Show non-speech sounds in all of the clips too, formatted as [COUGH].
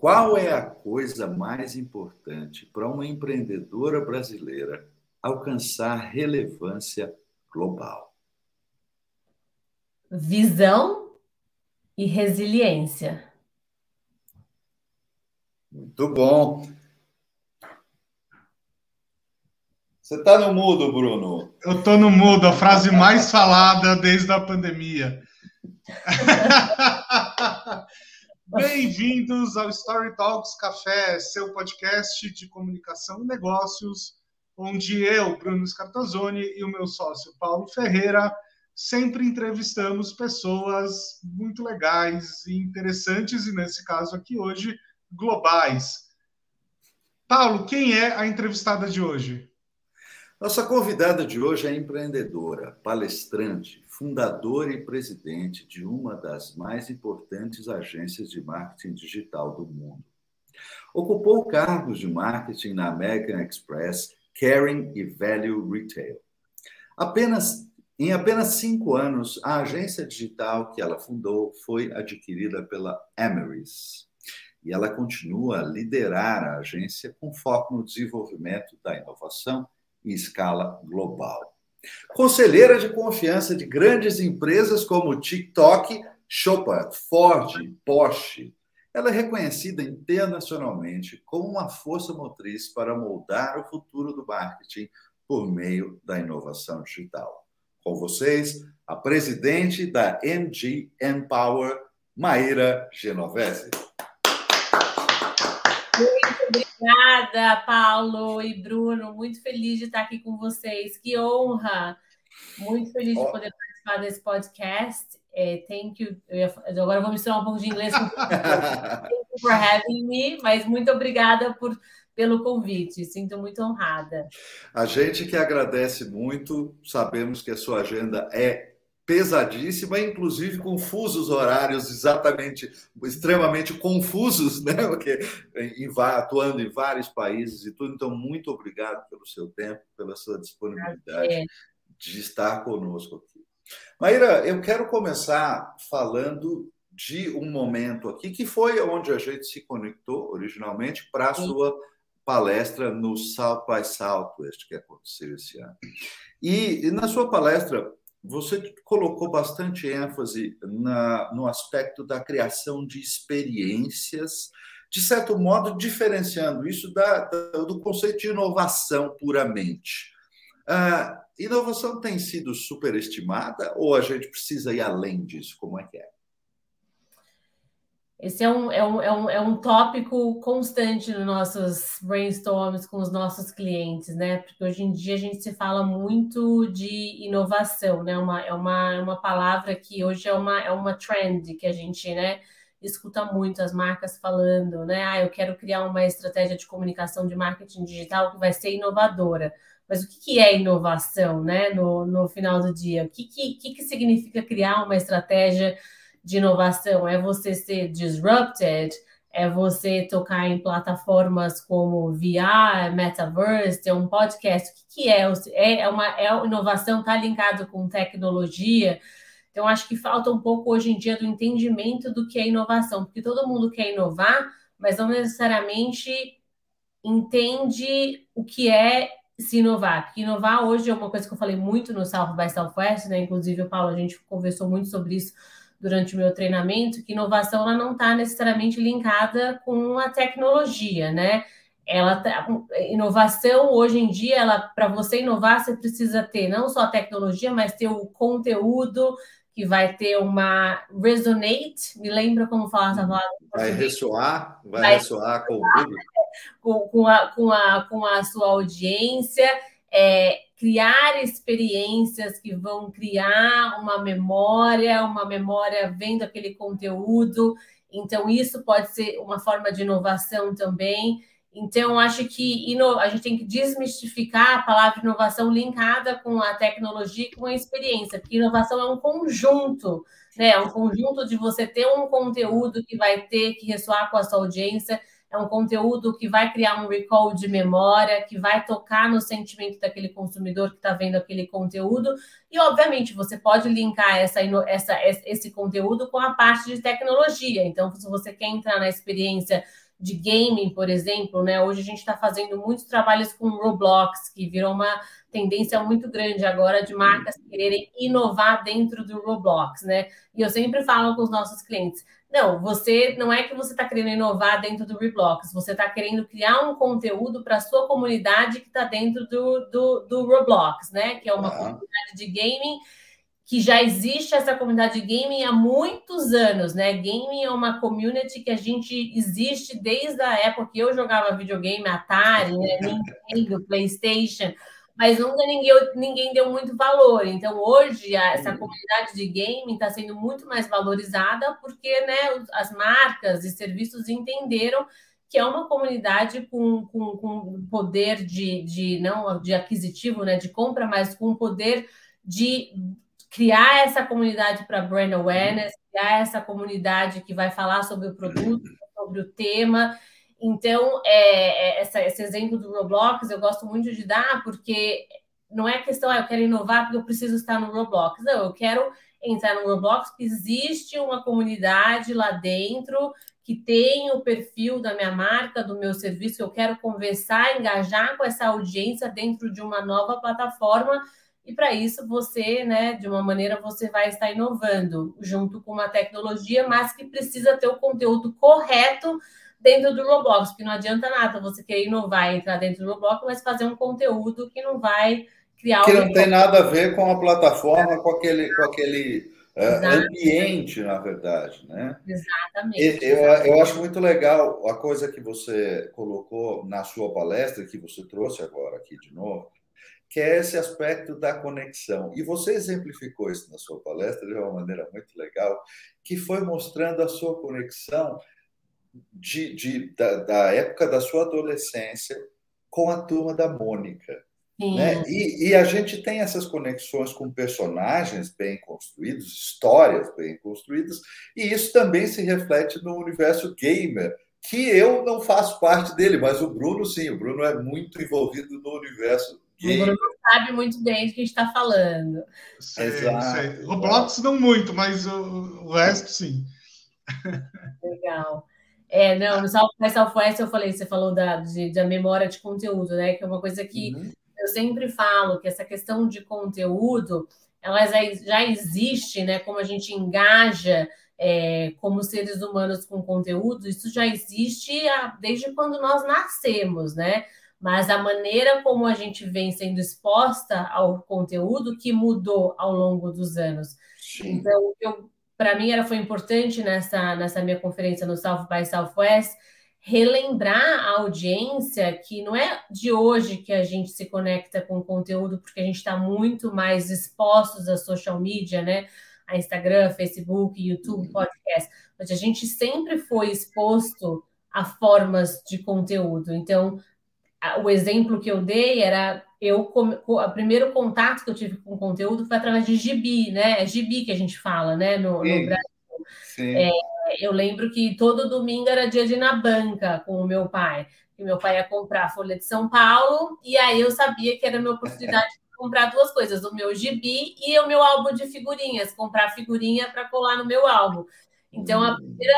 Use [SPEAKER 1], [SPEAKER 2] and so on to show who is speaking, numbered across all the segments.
[SPEAKER 1] Qual é a coisa mais importante para uma empreendedora brasileira alcançar relevância global?
[SPEAKER 2] Visão e resiliência.
[SPEAKER 1] Muito bom. Você está no mudo, Bruno?
[SPEAKER 3] Eu estou no mudo, a frase mais falada desde a pandemia. [LAUGHS] Bem-vindos ao Story Talks Café, seu podcast de comunicação e negócios, onde eu, Bruno Scartazzoni, e o meu sócio Paulo Ferreira sempre entrevistamos pessoas muito legais e interessantes, e nesse caso aqui hoje, globais. Paulo, quem é a entrevistada de hoje?
[SPEAKER 1] Nossa convidada de hoje é empreendedora, palestrante, fundadora e presidente de uma das mais importantes agências de marketing digital do mundo. Ocupou cargos de marketing na American Express, Caring e Value Retail. Apenas, em apenas cinco anos, a agência digital que ela fundou foi adquirida pela Emery's. E ela continua a liderar a agência com foco no desenvolvimento da inovação em escala global. Conselheira de confiança de grandes empresas como TikTok, Chopard, Ford, Porsche. Ela é reconhecida internacionalmente como uma força motriz para moldar o futuro do marketing por meio da inovação digital. Com vocês, a presidente da MG Empower, Maíra Genovese.
[SPEAKER 2] Obrigada, Paulo e Bruno. Muito feliz de estar aqui com vocês. Que honra! Muito feliz de poder participar desse podcast. É, thank you. Agora vou misturar um pouco de inglês. [LAUGHS] thank you for having me. Mas muito obrigada por, pelo convite. Sinto muito honrada.
[SPEAKER 1] A gente que agradece muito. Sabemos que a sua agenda é pesadíssima, inclusive com fusos horários exatamente extremamente confusos, né? [LAUGHS] Porque em, atuando em vários países e tudo. Então, muito obrigado pelo seu tempo, pela sua disponibilidade é. de estar conosco aqui. Maíra, eu quero começar falando de um momento aqui que foi onde a gente se conectou originalmente para a sua palestra no South by Southwest que aconteceu esse ano. E, e na sua palestra você colocou bastante ênfase na, no aspecto da criação de experiências, de certo modo, diferenciando isso da, da, do conceito de inovação puramente. A inovação tem sido superestimada ou a gente precisa ir além disso? Como é que é?
[SPEAKER 2] Esse é um, é, um, é, um, é um tópico constante nos nossos brainstorms com os nossos clientes, né? Porque hoje em dia a gente se fala muito de inovação, né? Uma, é uma, é uma palavra que hoje é uma, é uma trend que a gente, né? Escuta muito as marcas falando, né? Ah, eu quero criar uma estratégia de comunicação de marketing digital que vai ser inovadora. Mas o que, que é inovação, né? No, no final do dia, o que, que, que significa criar uma estratégia de inovação é você ser disrupted, é você tocar em plataformas como VR, Metaverse, ter um podcast. O que, que é? é? É uma é inovação, está linkado com tecnologia. Então, acho que falta um pouco hoje em dia do entendimento do que é inovação, porque todo mundo quer inovar, mas não necessariamente entende o que é se inovar. Porque inovar hoje é uma coisa que eu falei muito no South by Southwest, né? Inclusive, o Paulo, a gente conversou muito sobre isso durante o meu treinamento que inovação ela não está necessariamente linkada com a tecnologia, né? Ela tá, inovação hoje em dia, ela para você inovar você precisa ter não só a tecnologia, mas ter o conteúdo que vai ter uma resonate. Me lembra como falar essa palavra?
[SPEAKER 1] Vai ressoar, vai, vai ressoar com o público.
[SPEAKER 2] Com, com, a, com, a, com a sua audiência. É, criar experiências que vão criar uma memória, uma memória vendo aquele conteúdo. Então, isso pode ser uma forma de inovação também. Então, acho que a gente tem que desmistificar a palavra inovação linkada com a tecnologia e com a experiência, porque inovação é um conjunto, né? É um conjunto de você ter um conteúdo que vai ter que ressoar com a sua audiência é um conteúdo que vai criar um recall de memória, que vai tocar no sentimento daquele consumidor que está vendo aquele conteúdo. E, obviamente, você pode linkar essa, essa, esse conteúdo com a parte de tecnologia. Então, se você quer entrar na experiência de gaming, por exemplo, né? Hoje a gente está fazendo muitos trabalhos com Roblox, que virou uma tendência muito grande agora de marcas quererem inovar dentro do Roblox, né? E eu sempre falo com os nossos clientes. Não, você não é que você está querendo inovar dentro do Roblox, você está querendo criar um conteúdo para a sua comunidade que está dentro do, do, do, Roblox, né? Que é uma comunidade de gaming que já existe essa comunidade de gaming há muitos anos, né? Gaming é uma community que a gente existe desde a época que eu jogava videogame, Atari, né? [LAUGHS] Nintendo, PlayStation mas nunca ninguém, ninguém deu muito valor. Então, hoje, essa comunidade de gaming está sendo muito mais valorizada porque né, as marcas e serviços entenderam que é uma comunidade com, com, com poder de, de não de aquisitivo, né, de compra, mas com poder de criar essa comunidade para brand awareness, criar essa comunidade que vai falar sobre o produto, sobre o tema. Então, é, é, essa, esse exemplo do Roblox eu gosto muito de dar, porque não é questão, ah, eu quero inovar porque eu preciso estar no Roblox. Não, eu quero entrar no Roblox porque existe uma comunidade lá dentro que tem o perfil da minha marca, do meu serviço, eu quero conversar, engajar com essa audiência dentro de uma nova plataforma. E para isso você, né, de uma maneira você vai estar inovando junto com uma tecnologia, mas que precisa ter o conteúdo correto dentro do Roblox, porque não adianta nada você querer inovar e entrar dentro do Roblox, mas fazer um conteúdo que não vai criar...
[SPEAKER 1] Que não tem nada a ver com a plataforma, com aquele, com aquele uh, ambiente, na verdade, né?
[SPEAKER 2] Exatamente.
[SPEAKER 1] Eu, eu acho muito legal a coisa que você colocou na sua palestra, que você trouxe agora aqui de novo, que é esse aspecto da conexão. E você exemplificou isso na sua palestra de uma maneira muito legal, que foi mostrando a sua conexão de, de da, da, época da sua adolescência com a turma da Mônica. Né? E, e, a gente tem essas conexões com personagens bem construídos, histórias bem construídas, e isso também se reflete no universo gamer, que eu não faço parte dele, mas o Bruno sim, o Bruno é muito envolvido no universo gamer. O Bruno
[SPEAKER 2] sabe muito bem do que a gente está falando.
[SPEAKER 3] Sei, Exato. Sei. Roblox não muito, mas o, o resto sim.
[SPEAKER 2] Legal. É, não, no South by Southwest eu falei, você falou da, de, da memória de conteúdo, né? Que é uma coisa que uhum. eu sempre falo, que essa questão de conteúdo, ela já, já existe, né? Como a gente engaja é, como seres humanos com conteúdo, isso já existe desde quando nós nascemos, né? Mas a maneira como a gente vem sendo exposta ao conteúdo que mudou ao longo dos anos. Sim. Então, eu para mim era foi importante nessa, nessa minha conferência no South by Southwest relembrar a audiência que não é de hoje que a gente se conecta com o conteúdo, porque a gente está muito mais expostos a social media, né? A Instagram, Facebook, YouTube, uhum. podcast. Mas a gente sempre foi exposto a formas de conteúdo. Então, o exemplo que eu dei era eu o primeiro contato que eu tive com conteúdo foi através de gibi, né? É gibi que a gente fala, né? No, no Brasil. É, eu lembro que todo domingo era dia de ir na banca com o meu pai. E meu pai ia comprar a Folha de São Paulo, e aí eu sabia que era a minha oportunidade de comprar duas coisas: o meu gibi e o meu álbum de figurinhas, comprar figurinha para colar no meu álbum. Então, a hum. primeira,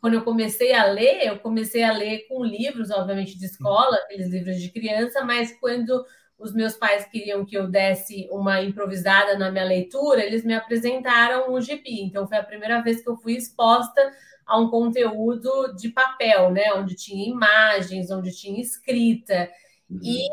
[SPEAKER 2] quando eu comecei a ler, eu comecei a ler com livros, obviamente, de escola, aqueles livros de criança, mas quando os meus pais queriam que eu desse uma improvisada na minha leitura, eles me apresentaram o gibi. Então, foi a primeira vez que eu fui exposta a um conteúdo de papel, né? Onde tinha imagens, onde tinha escrita. Uhum. E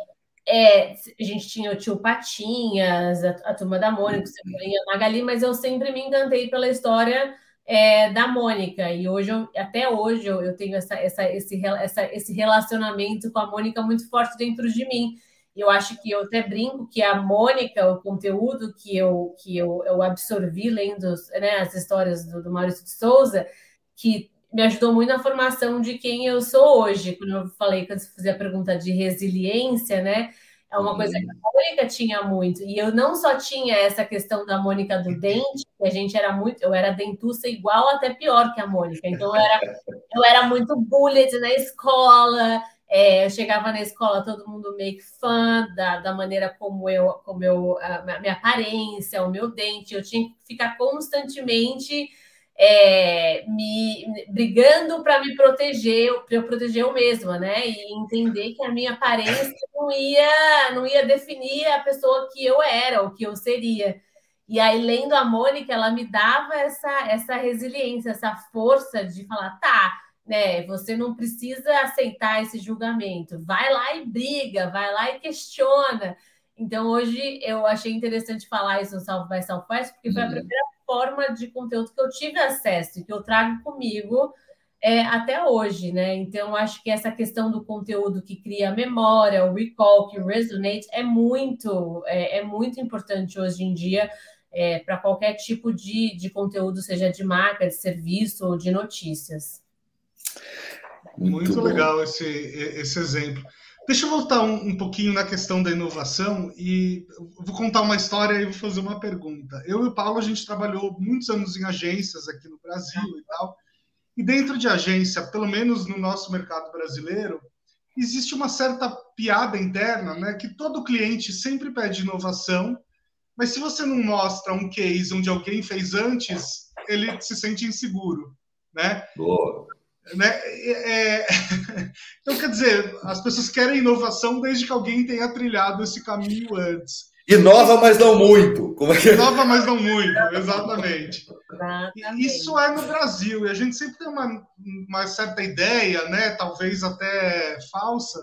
[SPEAKER 2] é, a gente tinha o tio Patinhas, a, a turma da Mônica, o Cebolinha Magali, mas eu sempre me encantei pela história é, da Mônica. E hoje, eu, até hoje, eu, eu tenho essa, essa, esse, essa, esse relacionamento com a Mônica muito forte dentro de mim. Eu acho que eu até brinco que a Mônica, o conteúdo que eu, que eu, eu absorvi lendo né, as histórias do, do Maurício de Souza, que me ajudou muito na formação de quem eu sou hoje. Quando eu falei, quando você fazia a pergunta de resiliência, né? É uma coisa que a Mônica tinha muito. E eu não só tinha essa questão da Mônica do dente, que a gente era muito, eu era dentuça igual até pior que a Mônica. Então eu era, eu era muito bullet na escola. É, eu chegava na escola, todo mundo meio que fã da, da maneira como eu, como eu, a minha aparência, o meu dente. Eu tinha que ficar constantemente é, me brigando para me proteger, para eu proteger eu mesma, né? E entender que a minha aparência não ia, não ia definir a pessoa que eu era, o que eu seria. E aí, lendo a Mônica, ela me dava essa, essa resiliência, essa força de falar, tá, né? Você não precisa aceitar esse julgamento. Vai lá e briga, vai lá e questiona. Então, hoje eu achei interessante falar isso no South by Southwest, porque foi a uhum. primeira forma de conteúdo que eu tive acesso e que eu trago comigo é, até hoje, né? Então, acho que essa questão do conteúdo que cria memória, o recall, que resonate, é muito, é, é muito importante hoje em dia é, para qualquer tipo de, de conteúdo, seja de marca, de serviço ou de notícias.
[SPEAKER 3] Muito, muito legal esse, esse exemplo. Deixa eu voltar um, um, pouquinho na questão da inovação e vou contar uma história e vou fazer uma pergunta. Eu e o Paulo, a gente trabalhou muitos anos em agências aqui no Brasil e tal. E dentro de agência, pelo menos no nosso mercado brasileiro, existe uma certa piada interna, né? Que todo cliente sempre pede inovação, mas se você não mostra um case onde alguém fez antes, ele se sente inseguro, né?
[SPEAKER 1] Boa.
[SPEAKER 3] Né? É... [LAUGHS] Então, quer dizer, as pessoas querem inovação desde que alguém tenha trilhado esse caminho antes.
[SPEAKER 1] Inova, mas não muito.
[SPEAKER 3] Como é que... É? Inova, mas não muito, exatamente. Isso é no Brasil, e a gente sempre tem uma, uma certa ideia, né, talvez até falsa,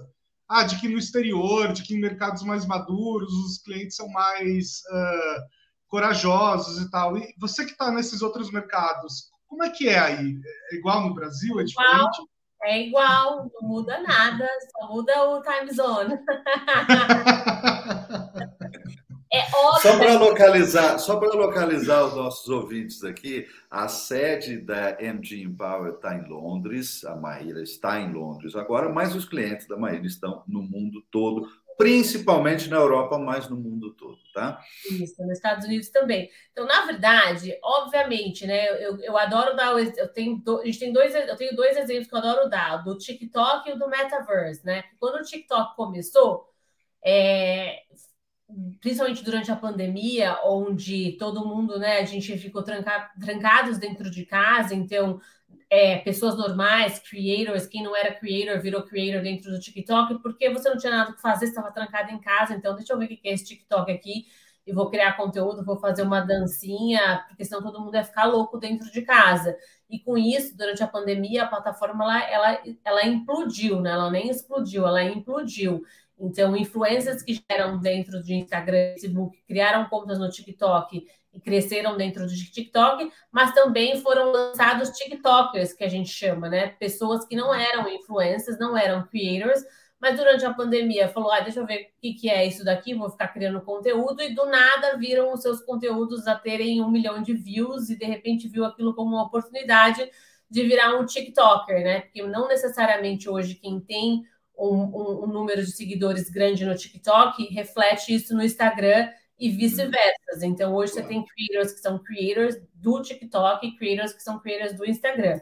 [SPEAKER 3] ah, de que no exterior, de que em mercados mais maduros, os clientes são mais uh, corajosos e tal. E você que está nesses outros mercados, como é que é aí? É igual no Brasil? É diferente?
[SPEAKER 2] É igual, não muda nada, só muda o time zone. [LAUGHS]
[SPEAKER 1] É óbvio. Só para localizar, só para localizar os nossos ouvintes aqui, a sede da MG Empower está em Londres, a Maíra está em Londres agora, mas os clientes da Maíra estão no mundo todo, principalmente na Europa, mas no mundo todo, tá?
[SPEAKER 2] Isso, nos Estados Unidos também. Então, na verdade, obviamente, né? Eu, eu adoro dar, eu tenho, a gente tem dois, eu tenho dois exemplos que eu adoro dar, do TikTok e do Metaverse, né? Quando o TikTok começou, é, principalmente durante a pandemia, onde todo mundo, né, a gente ficou tranca, trancados dentro de casa, então é, pessoas normais, creators, quem não era creator virou creator dentro do TikTok, porque você não tinha nada que fazer, estava trancado em casa, então deixa eu ver o que é esse TikTok aqui, e vou criar conteúdo, vou fazer uma dancinha, porque senão todo mundo ia ficar louco dentro de casa. E com isso, durante a pandemia, a plataforma ela, ela, ela implodiu, né? Ela nem explodiu, ela implodiu. Então, influências que geram dentro de Instagram, Facebook, criaram contas no TikTok e cresceram dentro do TikTok, mas também foram lançados TikTokers, que a gente chama, né? Pessoas que não eram influencers, não eram creators, mas durante a pandemia falou: ah, deixa eu ver o que, que é isso daqui, vou ficar criando conteúdo, e do nada viram os seus conteúdos a terem um milhão de views e de repente viu aquilo como uma oportunidade de virar um TikToker, né? Porque não necessariamente hoje quem tem um, um, um, número de seguidores grande no TikTok, reflete isso no Instagram e vice-versa. Então, hoje você tem creators que são creators do TikTok e creators que são creators do Instagram.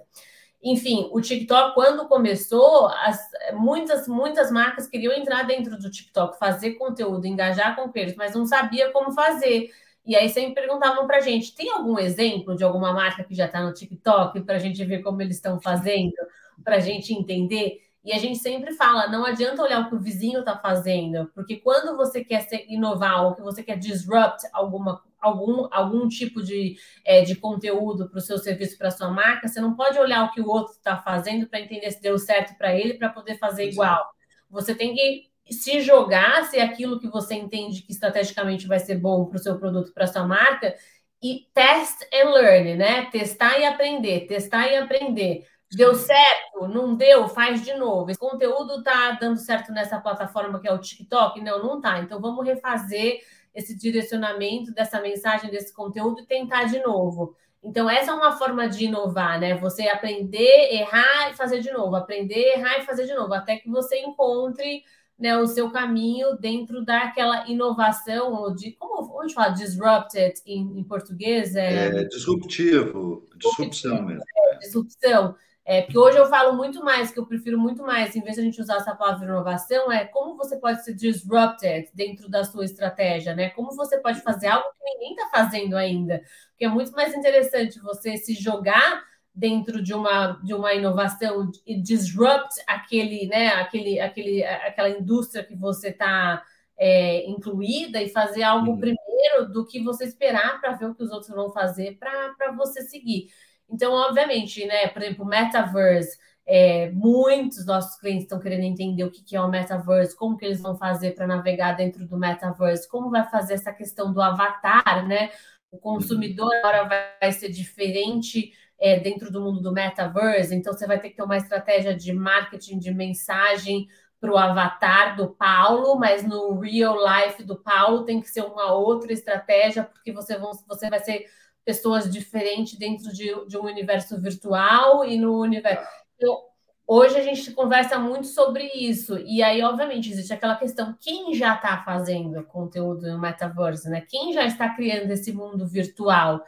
[SPEAKER 2] Enfim, o TikTok, quando começou, as, muitas, muitas marcas queriam entrar dentro do TikTok, fazer conteúdo, engajar com creators, mas não sabia como fazer. E aí sempre perguntavam para a gente: tem algum exemplo de alguma marca que já está no TikTok para a gente ver como eles estão fazendo, para a gente entender? E a gente sempre fala, não adianta olhar o que o vizinho está fazendo, porque quando você quer inovar ou que você quer disrupt alguma, algum, algum tipo de, é, de conteúdo para o seu serviço, para a sua marca, você não pode olhar o que o outro está fazendo para entender se deu certo para ele, para poder fazer igual. Você tem que se jogar se é aquilo que você entende que estrategicamente vai ser bom para o seu produto, para a sua marca, e test and learn, né? Testar e aprender, testar e aprender. Deu certo? Não deu? Faz de novo. Esse conteúdo tá dando certo nessa plataforma que é o TikTok? Não, não tá. Então vamos refazer esse direcionamento dessa mensagem, desse conteúdo e tentar de novo. Então, essa é uma forma de inovar, né? Você aprender, errar e fazer de novo, aprender, errar e fazer de novo, até que você encontre né, o seu caminho dentro daquela inovação, ou de como onde fala disrupted em, em português?
[SPEAKER 1] É, é disruptivo, disrupção mesmo.
[SPEAKER 2] É, disrupção. É, porque hoje eu falo muito mais, que eu prefiro muito mais, em vez de a gente usar essa palavra inovação, é como você pode ser disrupted dentro da sua estratégia, né? Como você pode fazer algo que ninguém está fazendo ainda. Porque é muito mais interessante você se jogar dentro de uma, de uma inovação e disrupt aquele, né, aquele, aquele, aquela indústria que você está é, incluída e fazer algo uhum. primeiro do que você esperar para ver o que os outros vão fazer para você seguir. Então, obviamente, né, por exemplo, Metaverse, é, muitos nossos clientes estão querendo entender o que, é o Metaverse, como que eles vão fazer para navegar dentro do Metaverse, como vai fazer essa questão do avatar, né? O consumidor agora vai ser diferente é, dentro do mundo do metaverse, então você vai ter que ter uma estratégia de marketing, de mensagem para o avatar do Paulo, mas no real life do Paulo tem que ser uma outra estratégia, porque você, vão, você vai ser pessoas diferentes dentro de, de um universo virtual e no universo. Então, hoje a gente conversa muito sobre isso, e aí, obviamente, existe aquela questão: quem já está fazendo conteúdo no metaverse, né? Quem já está criando esse mundo virtual?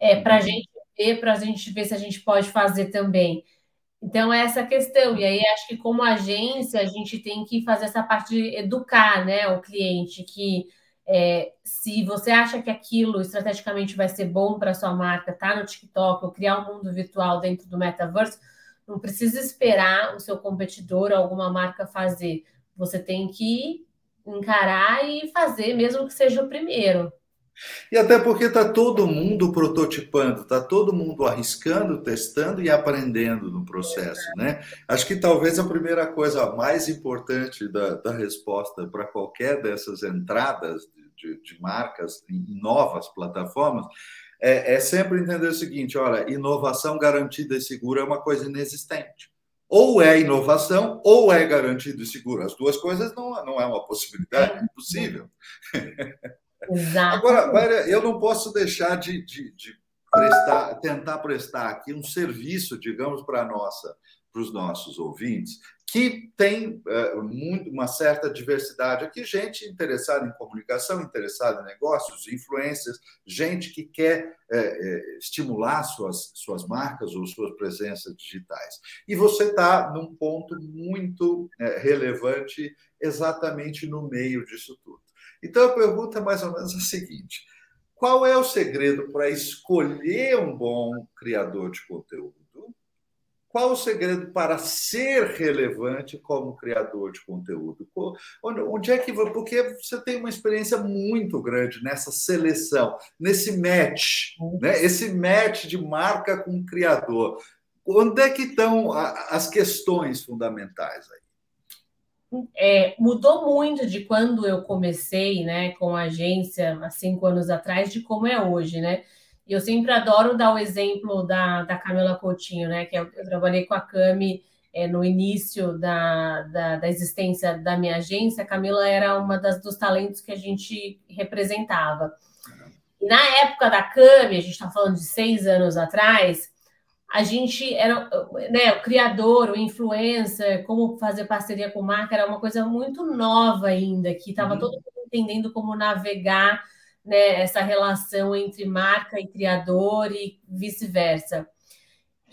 [SPEAKER 2] É, para a uhum. gente ver, para a gente ver se a gente pode fazer também. Então, é essa questão. E aí, acho que como agência, a gente tem que fazer essa parte de educar né, o cliente, que é, se você acha que aquilo estrategicamente vai ser bom para sua marca, tá no TikTok, ou criar um mundo virtual dentro do metaverse, não precisa esperar o seu competidor ou alguma marca fazer. Você tem que encarar e fazer, mesmo que seja o primeiro.
[SPEAKER 1] E até porque está todo mundo prototipando, está todo mundo arriscando, testando e aprendendo no processo, né? Acho que talvez a primeira coisa mais importante da, da resposta para qualquer dessas entradas de, de, de marcas em novas plataformas é, é sempre entender o seguinte: olha, inovação garantida e segura é uma coisa inexistente ou é inovação ou é garantido e seguro. As duas coisas não, não é uma possibilidade, é impossível. [LAUGHS]
[SPEAKER 2] Exato.
[SPEAKER 1] Agora, Maria, eu não posso deixar de, de, de prestar, tentar prestar aqui um serviço, digamos, para nossa, para os nossos ouvintes, que tem é, muito, uma certa diversidade aqui, gente interessada em comunicação, interessada em negócios, influências, gente que quer é, é, estimular suas, suas marcas ou suas presenças digitais. E você está num ponto muito relevante exatamente no meio disso tudo. Então a pergunta é mais ou menos a seguinte: qual é o segredo para escolher um bom criador de conteúdo? Qual o segredo para ser relevante como criador de conteúdo? Onde é que porque você tem uma experiência muito grande nessa seleção, nesse match, né? Esse match de marca com criador. Onde é que estão as questões fundamentais aí?
[SPEAKER 2] É, mudou muito de quando eu comecei, né, com a agência há cinco anos atrás, de como é hoje, né? E eu sempre adoro dar o exemplo da, da Camila Coutinho, né? Que eu, eu trabalhei com a Cami é, no início da, da, da, existência da minha agência. A Camila era uma das dos talentos que a gente representava. E na época da Cami, a gente está falando de seis anos atrás, a gente era, né, o criador, o influencer, como fazer parceria com marca, era uma coisa muito nova ainda, que estava uhum. todo mundo entendendo como navegar né, essa relação entre marca e criador e vice-versa.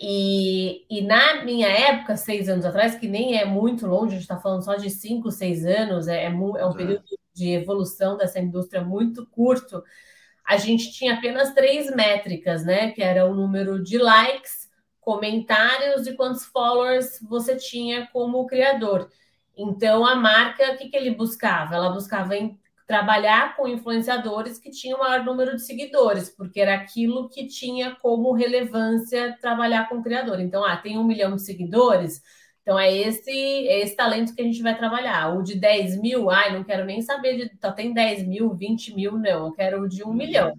[SPEAKER 2] E, e, na minha época, seis anos atrás, que nem é muito longe, a gente está falando só de cinco, seis anos, é, é, é um período de evolução dessa indústria muito curto, a gente tinha apenas três métricas, né? Que era o número de likes, comentários e quantos followers você tinha como criador. Então, a marca, o que, que ele buscava? Ela buscava em, trabalhar com influenciadores que tinham maior número de seguidores, porque era aquilo que tinha como relevância trabalhar com o criador. Então, ah, tem um milhão de seguidores, então é esse, é esse talento que a gente vai trabalhar. O de 10 mil, ai, não quero nem saber de só tem 10 mil, 20 mil, não, eu quero o de um milhão.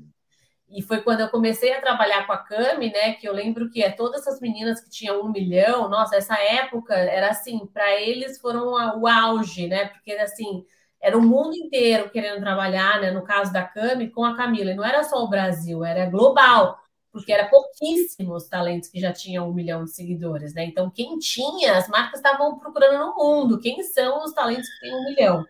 [SPEAKER 2] E foi quando eu comecei a trabalhar com a Cami, né? Que eu lembro que é todas essas meninas que tinham um milhão, nossa, essa época era assim, para eles foram o auge, né? Porque assim, era o mundo inteiro querendo trabalhar, né? No caso da Cami, com a Camila. E não era só o Brasil, era global, porque era pouquíssimos talentos que já tinham um milhão de seguidores, né? Então, quem tinha, as marcas estavam procurando no mundo, quem são os talentos que têm um milhão.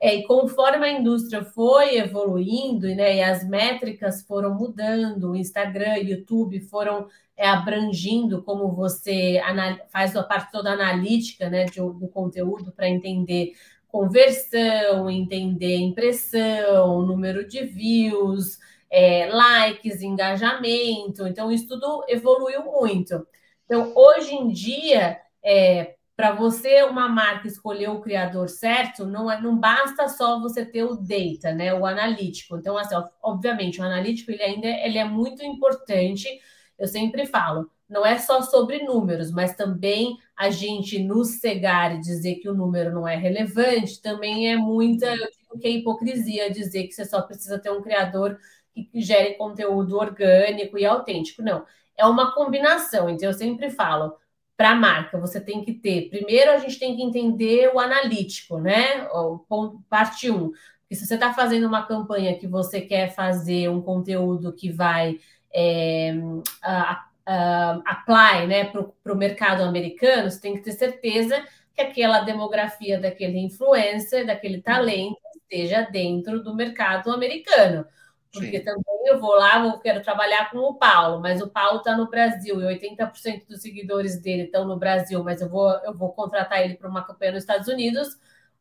[SPEAKER 2] É, e conforme a indústria foi evoluindo né, e as métricas foram mudando, o Instagram, YouTube foram é, abrangindo como você faz a parte toda analítica né, de, do conteúdo para entender conversão, entender impressão, número de views, é, likes, engajamento. Então, isso tudo evoluiu muito. Então, hoje em dia, é, para você, uma marca, escolher o criador certo, não, é, não basta só você ter o data, né? O analítico. Então, assim, obviamente, o analítico ele ainda ele é muito importante. Eu sempre falo, não é só sobre números, mas também a gente nos cegar e dizer que o número não é relevante, também é muita, eu digo que é hipocrisia dizer que você só precisa ter um criador que gere conteúdo orgânico e autêntico. Não, é uma combinação. Então, eu sempre falo, para a marca, você tem que ter. Primeiro, a gente tem que entender o analítico, né? O ponto, parte 1. Um. Porque se você está fazendo uma campanha que você quer fazer um conteúdo que vai é, a, uh, apply né, para o mercado americano, você tem que ter certeza que aquela demografia daquele influencer, daquele talento, esteja dentro do mercado americano. Porque Sim. também eu vou lá, eu quero trabalhar com o Paulo, mas o Paulo está no Brasil e 80% dos seguidores dele estão no Brasil, mas eu vou, eu vou contratar ele para uma campanha nos Estados Unidos.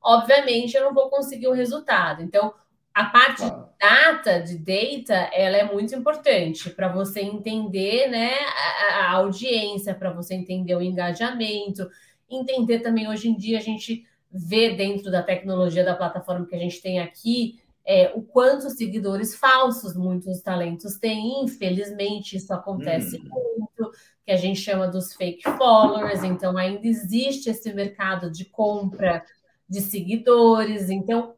[SPEAKER 2] Obviamente, eu não vou conseguir o resultado. Então, a parte de data, de data, ela é muito importante para você entender né, a, a audiência, para você entender o engajamento, entender também hoje em dia a gente vê dentro da tecnologia da plataforma que a gente tem aqui é, o quanto seguidores falsos muitos talentos têm. Infelizmente, isso acontece hum. muito, que a gente chama dos fake followers. Então, ainda existe esse mercado de compra de seguidores. Então,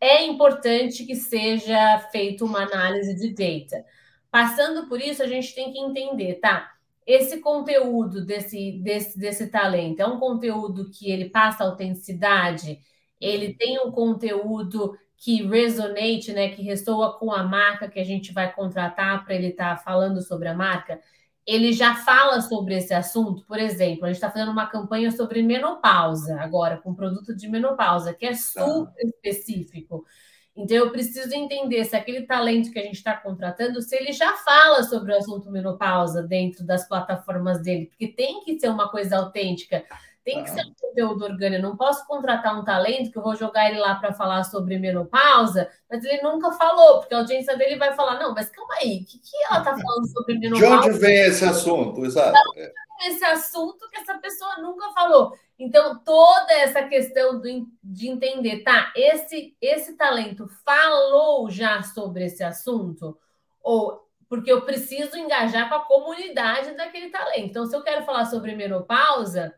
[SPEAKER 2] é importante que seja feita uma análise de data. Passando por isso, a gente tem que entender, tá? Esse conteúdo desse, desse, desse talento é um conteúdo que ele passa autenticidade, ele tem um conteúdo que resonate, né, que ressoa com a marca que a gente vai contratar para ele estar tá falando sobre a marca ele já fala sobre esse assunto. Por exemplo, a gente está fazendo uma campanha sobre menopausa agora, com produto de menopausa, que é tá. super específico. Então, eu preciso entender se aquele talento que a gente está contratando, se ele já fala sobre o assunto menopausa dentro das plataformas dele, porque tem que ser uma coisa autêntica. Tem que ser um conteúdo orgânico. Eu não posso contratar um talento que eu vou jogar ele lá para falar sobre menopausa, mas ele nunca falou, porque a audiência dele vai falar: não, mas calma aí, o que, que ela está falando sobre menopausa? [LAUGHS]
[SPEAKER 1] De onde vem esse assunto? Exato.
[SPEAKER 2] Esse assunto que essa pessoa nunca falou. Então, toda essa questão do, de entender, tá? Esse, esse talento falou já sobre esse assunto? Ou porque eu preciso engajar com a comunidade daquele talento. Então, se eu quero falar sobre menopausa,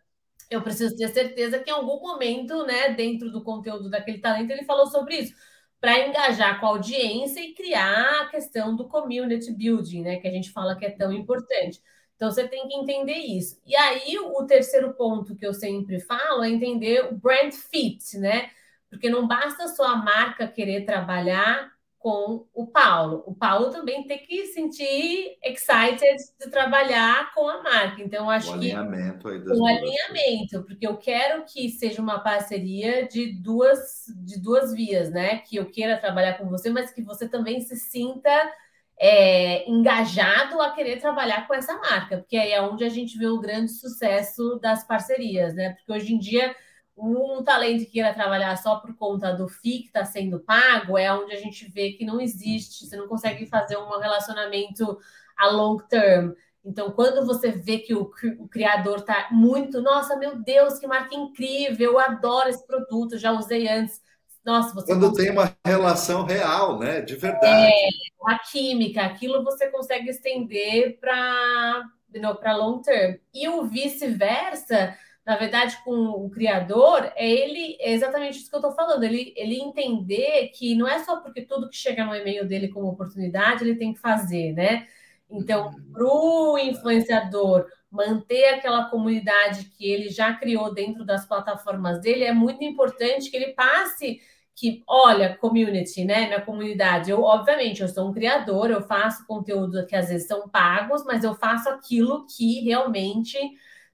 [SPEAKER 2] eu preciso ter certeza que em algum momento, né, dentro do conteúdo daquele talento, ele falou sobre isso, para engajar com a audiência e criar a questão do community building, né, que a gente fala que é tão importante. Então você tem que entender isso. E aí o terceiro ponto que eu sempre falo é entender o brand fit, né? Porque não basta só a marca querer trabalhar com o Paulo. O Paulo também tem que sentir excited de trabalhar com a marca. Então, acho o que
[SPEAKER 1] alinhamento aí
[SPEAKER 2] das um alinhamento, porque eu quero que seja uma parceria de duas de duas vias, né? Que eu queira trabalhar com você, mas que você também se sinta é, engajado a querer trabalhar com essa marca, porque aí é onde a gente vê o grande sucesso das parcerias, né? Porque hoje em dia um talento que queira trabalhar só por conta do FII que está sendo pago é onde a gente vê que não existe, você não consegue fazer um relacionamento a long term. Então, quando você vê que o, o criador está muito, nossa, meu Deus, que marca incrível, eu adoro esse produto, já usei antes. Nossa, você
[SPEAKER 1] quando consegue... tem uma relação real, né, de verdade.
[SPEAKER 2] É, a química, aquilo você consegue estender para para long term. E o vice-versa, na verdade, com o criador, é ele é exatamente isso que eu estou falando. Ele, ele entender que não é só porque tudo que chega no e-mail dele como oportunidade ele tem que fazer, né? Então, uhum. para o influenciador manter aquela comunidade que ele já criou dentro das plataformas dele, é muito importante que ele passe que, olha, community, né? Minha comunidade, eu, obviamente, eu sou um criador, eu faço conteúdo que às vezes são pagos, mas eu faço aquilo que realmente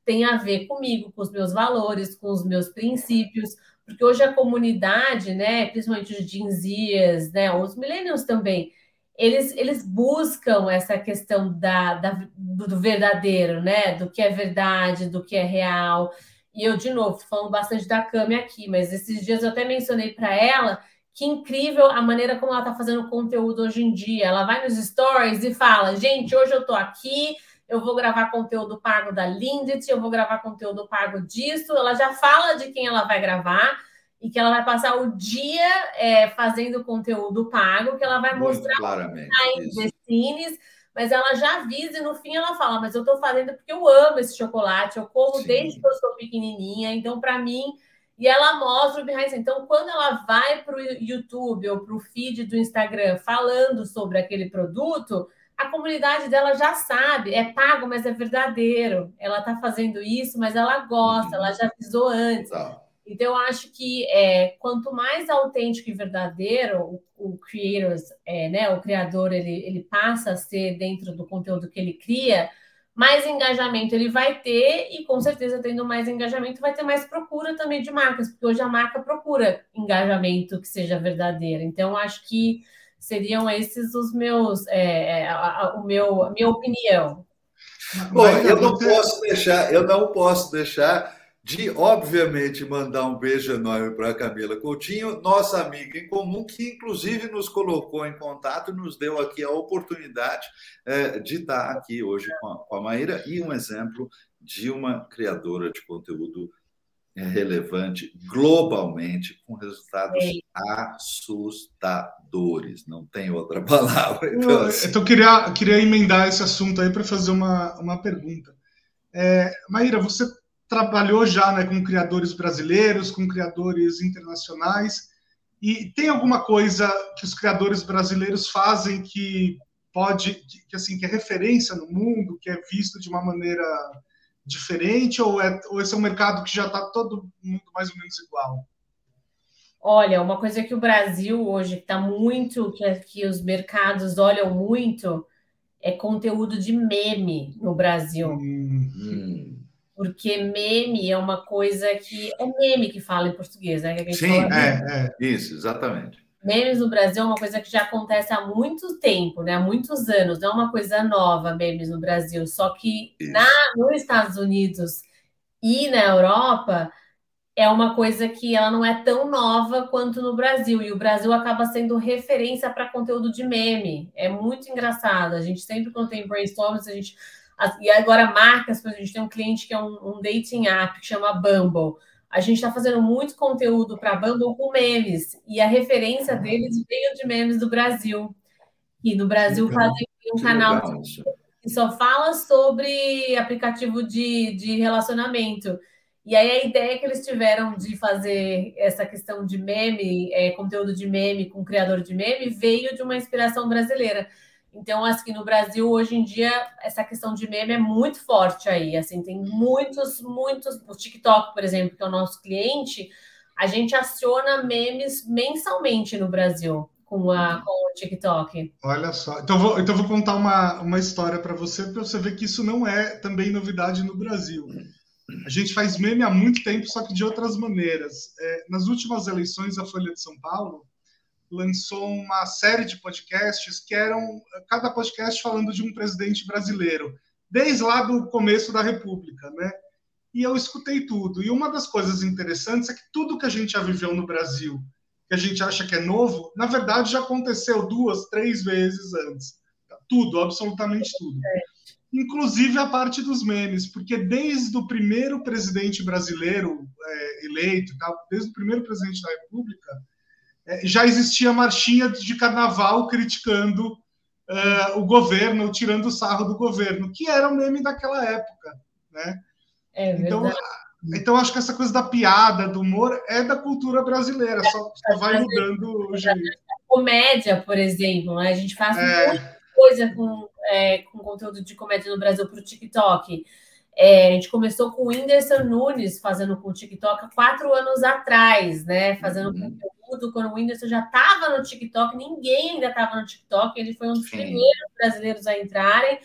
[SPEAKER 2] tem a ver comigo, com os meus valores, com os meus princípios, porque hoje a comunidade, né, principalmente os Gen né, os millennials também, eles, eles buscam essa questão da, da do, do, verdadeiro, né, do que é verdade, do que é real. E eu, de novo, falando bastante da Cami aqui, mas esses dias eu até mencionei para ela que incrível a maneira como ela está fazendo conteúdo hoje em dia. Ela vai nos stories e fala: gente, hoje eu estou aqui, eu vou gravar conteúdo pago da Lindet, eu vou gravar conteúdo pago disso. Ela já fala de quem ela vai gravar e que ela vai passar o dia é, fazendo conteúdo pago, que ela vai
[SPEAKER 1] Muito
[SPEAKER 2] mostrar
[SPEAKER 1] claramente,
[SPEAKER 2] behind the mas ela já avisa e no fim ela fala: Mas eu estou fazendo porque eu amo esse chocolate, eu como Sim. desde que eu sou pequenininha, então para mim. E ela mostra o behind Então, quando ela vai para o YouTube ou para o feed do Instagram falando sobre aquele produto, a comunidade dela já sabe, é pago, mas é verdadeiro. Ela está fazendo isso, mas ela gosta, uhum. ela já avisou antes. Tá. Então, eu acho que é, quanto mais autêntico e verdadeiro o, o creators, é, né, o criador, ele, ele passa a ser dentro do conteúdo que ele cria, mais engajamento ele vai ter, e com certeza, tendo mais engajamento, vai ter mais procura também de marcas, porque hoje a marca procura engajamento que seja verdadeiro. Então, acho que seriam esses os meus, é, é a, a, o meu, a minha opinião.
[SPEAKER 1] Bom, eu não posso deixar, eu não posso deixar de, obviamente, mandar um beijo enorme para a Camila Coutinho, nossa amiga em comum, que inclusive nos colocou em contato e nos deu aqui a oportunidade é, de estar aqui hoje com a, com a Maíra e um exemplo de uma criadora de conteúdo é, relevante globalmente, com resultados é. assustadores. Não tem outra palavra. [LAUGHS]
[SPEAKER 3] Então, assim... então queria, queria emendar esse assunto aí para fazer uma, uma pergunta. É, Maíra, você trabalhou já né, com criadores brasileiros, com criadores internacionais. E tem alguma coisa que os criadores brasileiros fazem que pode, que assim, que é referência no mundo, que é visto de uma maneira diferente, ou, é, ou esse é um mercado que já está todo mundo mais ou menos igual?
[SPEAKER 2] Olha, uma coisa que o Brasil hoje está muito, que, que os mercados olham muito, é conteúdo de meme no Brasil. Hum. porque meme é uma coisa que é meme que fala em português, né?
[SPEAKER 1] Sim, é, é, isso, exatamente.
[SPEAKER 2] Memes no Brasil é uma coisa que já acontece há muito tempo, né? Há muitos anos, não é uma coisa nova, memes no Brasil. Só que na, nos Estados Unidos e na Europa é uma coisa que ela não é tão nova quanto no Brasil. E o Brasil acaba sendo referência para conteúdo de meme. É muito engraçado. A gente sempre, quando tem brainstorms, a gente e agora marcas, a gente tem um cliente que é um, um dating app que chama Bumble. A gente está fazendo muito conteúdo para Bumble com memes, e a referência deles veio de memes do Brasil. E no Brasil fazem um canal que só fala sobre aplicativo de, de relacionamento. E aí a ideia que eles tiveram de fazer essa questão de meme, é, conteúdo de meme com criador de meme, veio de uma inspiração brasileira. Então, assim, no Brasil, hoje em dia, essa questão de meme é muito forte aí. Assim, tem muitos, muitos. O TikTok, por exemplo, que é o nosso cliente, a gente aciona memes mensalmente no Brasil com, a, com o TikTok.
[SPEAKER 3] Olha só. Então, vou, então vou contar uma, uma história para você, para você ver que isso não é também novidade no Brasil. A gente faz meme há muito tempo, só que de outras maneiras. É, nas últimas eleições da Folha de São Paulo, lançou uma série de podcasts que eram cada podcast falando de um presidente brasileiro, desde lá do começo da República, né? E eu escutei tudo. E uma das coisas interessantes é que tudo que a gente já viveu no Brasil, que a gente acha que é novo, na verdade já aconteceu duas, três vezes antes. Tudo, absolutamente tudo. Inclusive a parte dos memes, porque desde o primeiro presidente brasileiro é, eleito, desde o primeiro presidente da República, é, já existia marchinha de carnaval criticando uh, o governo, tirando o sarro do governo, que era o meme daquela época, né?
[SPEAKER 2] É
[SPEAKER 3] então, então acho que essa coisa da piada, do humor, é da cultura brasileira, só, só vai mudando o jeito.
[SPEAKER 2] Comédia, por exemplo, né? a gente faz é... muita coisa com, é, com conteúdo de comédia no Brasil para o TikTok. É, a gente começou com o Whindersson Nunes fazendo com o TikTok há quatro anos atrás, né? Fazendo uhum. conteúdo quando o Whindersson já estava no TikTok, ninguém ainda estava no TikTok, ele foi um dos Sim. primeiros brasileiros a entrarem.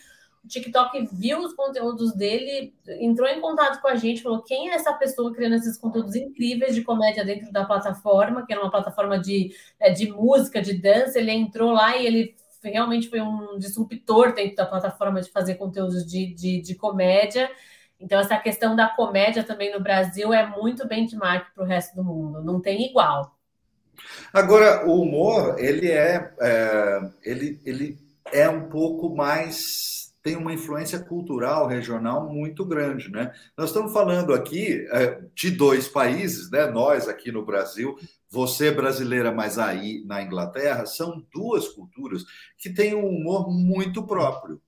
[SPEAKER 2] O TikTok viu os conteúdos dele, entrou em contato com a gente, falou quem é essa pessoa criando esses conteúdos incríveis de comédia dentro da plataforma, que era uma plataforma de, é, de música, de dança. Ele entrou lá e ele realmente foi um disruptor dentro da plataforma de fazer conteúdos de, de, de comédia. Então, essa questão da comédia também no Brasil é muito benchmark para o resto do mundo, não tem igual.
[SPEAKER 1] Agora, o humor, ele é, é, ele, ele é um pouco mais tem uma influência cultural regional muito grande, né? Nós estamos falando aqui é, de dois países, né? Nós aqui no Brasil, você brasileira, mas aí na Inglaterra, são duas culturas que têm um humor muito próprio.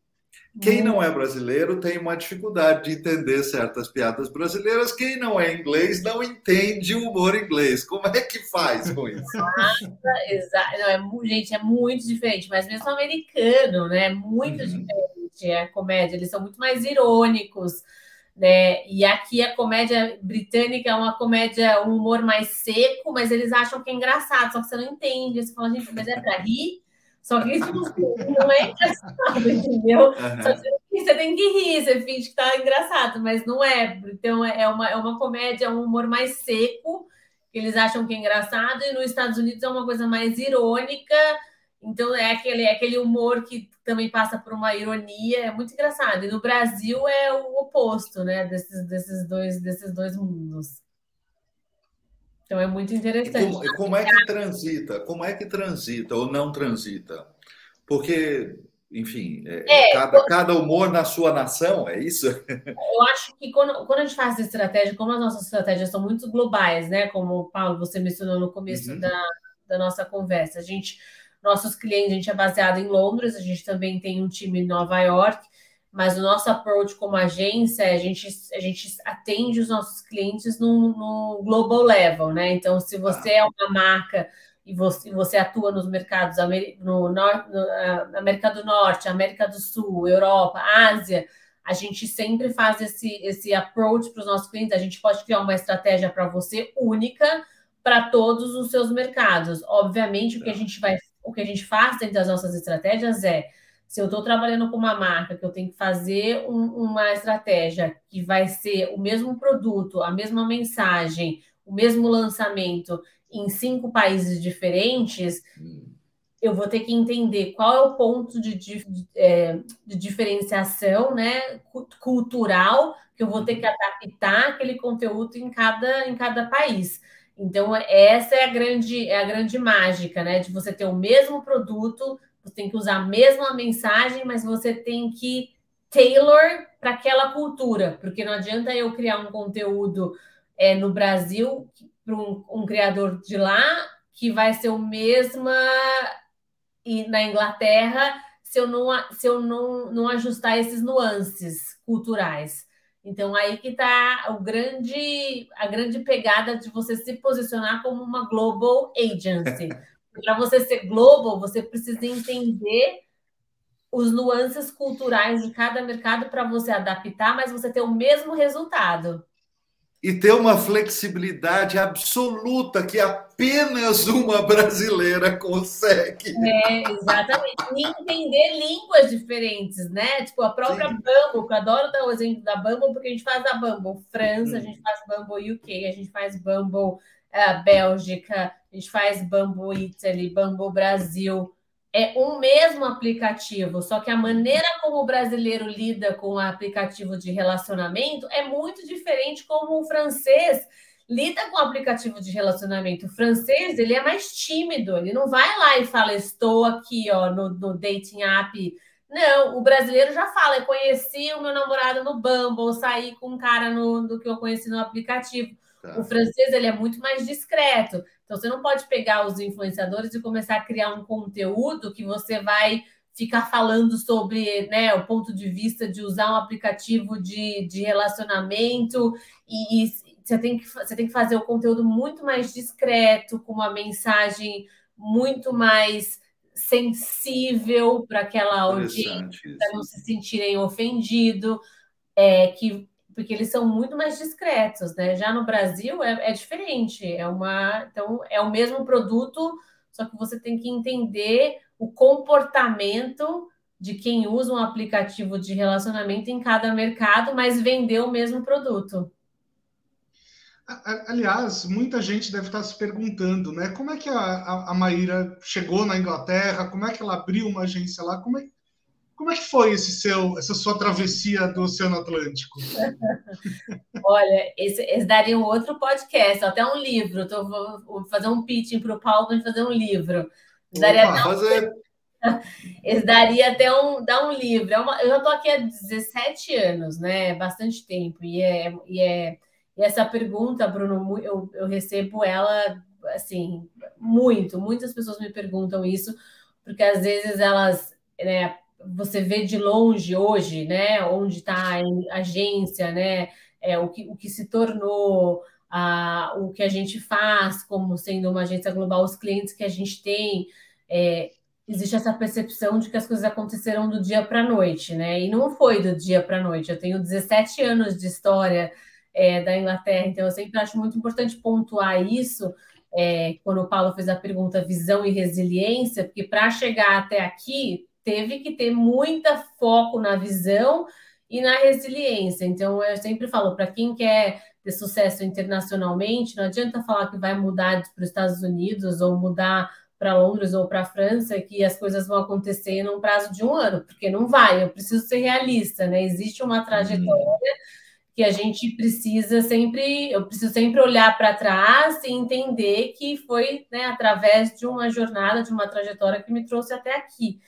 [SPEAKER 1] Quem não é brasileiro tem uma dificuldade de entender certas piadas brasileiras. Quem não é inglês não entende o humor inglês. Como é que faz com isso? [LAUGHS]
[SPEAKER 2] Exato. Não, é, gente, é muito diferente, mas mesmo americano, né? Muito uhum. diferente a comédia. Eles são muito mais irônicos, né? E aqui a comédia britânica é uma comédia, um humor mais seco, mas eles acham que é engraçado, só que você não entende. Você fala, gente, mas é para rir? Só que tipo, não é engraçado, entendeu? Uhum. Só que você tem que rir, você finge que tá engraçado, mas não é. Então é uma, é uma comédia, é um humor mais seco, que eles acham que é engraçado, e nos Estados Unidos é uma coisa mais irônica. Então é aquele, é aquele humor que também passa por uma ironia, é muito engraçado. E no Brasil é o oposto, né? Desses, desses, dois, desses dois mundos. Então é muito interessante.
[SPEAKER 1] Como, como, é que transita? Como é que transita ou não transita? Porque, enfim, é, é, cada, quando... cada humor na sua nação, é isso? [LAUGHS]
[SPEAKER 2] Eu acho que quando, quando a gente faz estratégia, como as nossas estratégias são muito globais, né? Como Paulo, você mencionou no começo uhum. da, da nossa conversa, a gente, nossos clientes, a gente é baseado em Londres, a gente também tem um time em Nova York mas o nosso approach como agência, a gente, a gente atende os nossos clientes no, no global level, né? Então, se você é uma marca e você, você atua nos mercados no, no, no América do Norte, América do Sul, Europa, Ásia, a gente sempre faz esse, esse approach para os nossos clientes. A gente pode criar uma estratégia para você única para todos os seus mercados. Obviamente, o que a gente vai, o que a gente faz dentro das nossas estratégias é se eu estou trabalhando com uma marca que eu tenho que fazer um, uma estratégia que vai ser o mesmo produto, a mesma mensagem, o mesmo lançamento em cinco países diferentes, eu vou ter que entender qual é o ponto de, de, de, é, de diferenciação né, cultural que eu vou ter que adaptar aquele conteúdo em cada, em cada país. Então, essa é a grande, é a grande mágica, né? De você ter o mesmo produto você tem que usar a mesma mensagem, mas você tem que tailor para aquela cultura, porque não adianta eu criar um conteúdo é, no Brasil para um, um, criador de lá que vai ser o mesmo e na Inglaterra se eu não se eu não, não ajustar esses nuances culturais. Então aí que está o grande a grande pegada de você se posicionar como uma global agency. [LAUGHS] Para você ser global, você precisa entender os nuances culturais de cada mercado para você adaptar, mas você ter o mesmo resultado.
[SPEAKER 1] E ter uma flexibilidade absoluta que apenas uma brasileira consegue.
[SPEAKER 2] É, exatamente. E entender línguas diferentes, né? Tipo, a própria Sim. Bumble, que eu adoro dar o exemplo da Bumble, porque a gente faz a Bumble França, hum. a gente faz Bumble UK, a gente faz Bumble uh, Bélgica, a gente faz Bumble Italy, Bumble Brasil. É um mesmo aplicativo, só que a maneira como o brasileiro lida com o aplicativo de relacionamento é muito diferente como o francês lida com o aplicativo de relacionamento. O francês, ele é mais tímido, ele não vai lá e fala, estou aqui, ó, no, no dating app. Não, o brasileiro já fala, eu conheci o meu namorado no Bumble, saí com um cara no, do que eu conheci no aplicativo. Tá. O francês ele é muito mais discreto. Então você não pode pegar os influenciadores e começar a criar um conteúdo que você vai ficar falando sobre né, o ponto de vista de usar um aplicativo de, de relacionamento e, e você, tem que, você tem que fazer o conteúdo muito mais discreto, com uma mensagem muito mais sensível para aquela audiência, para não se sentirem ofendidos, é, que porque eles são muito mais discretos, né? Já no Brasil é, é, diferente, é uma, então é o mesmo produto, só que você tem que entender o comportamento de quem usa um aplicativo de relacionamento em cada mercado, mas vender o mesmo produto.
[SPEAKER 3] Aliás, muita gente deve estar se perguntando, né? Como é que a, a, a Maíra chegou na Inglaterra? Como é que ela abriu uma agência lá? Como é, Como é que foi esse seu, essa sua travessia do Oceano Atlântico? [LAUGHS]
[SPEAKER 2] Olha, esse, esse daria um outro podcast, até um livro. Tô, vou, vou fazer um pitching para o Paulo para fazer um livro. Daria Opa, fazer... [LAUGHS] Esse daria até um, dar um livro. É uma, eu já estou aqui há 17 anos, né? Bastante tempo. E, é, e, é, e essa pergunta, Bruno, eu, eu recebo ela assim, muito. Muitas pessoas me perguntam isso, porque às vezes elas. Né, você vê de longe hoje, né, onde está a agência, né, é, o, que, o que se tornou, a, o que a gente faz como sendo uma agência global, os clientes que a gente tem, é, existe essa percepção de que as coisas aconteceram do dia para a noite, né, e não foi do dia para a noite. Eu tenho 17 anos de história é, da Inglaterra, então eu sempre acho muito importante pontuar isso, é, quando o Paulo fez a pergunta visão e resiliência, porque para chegar até aqui, teve que ter muita foco na visão e na resiliência. Então, eu sempre falo, para quem quer ter sucesso internacionalmente, não adianta falar que vai mudar para os Estados Unidos ou mudar para Londres ou para a França, que as coisas vão acontecer num prazo de um ano, porque não vai, eu preciso ser realista, né? Existe uma trajetória uhum. que a gente precisa sempre, eu preciso sempre olhar para trás e entender que foi né, através de uma jornada, de uma trajetória que me trouxe até aqui.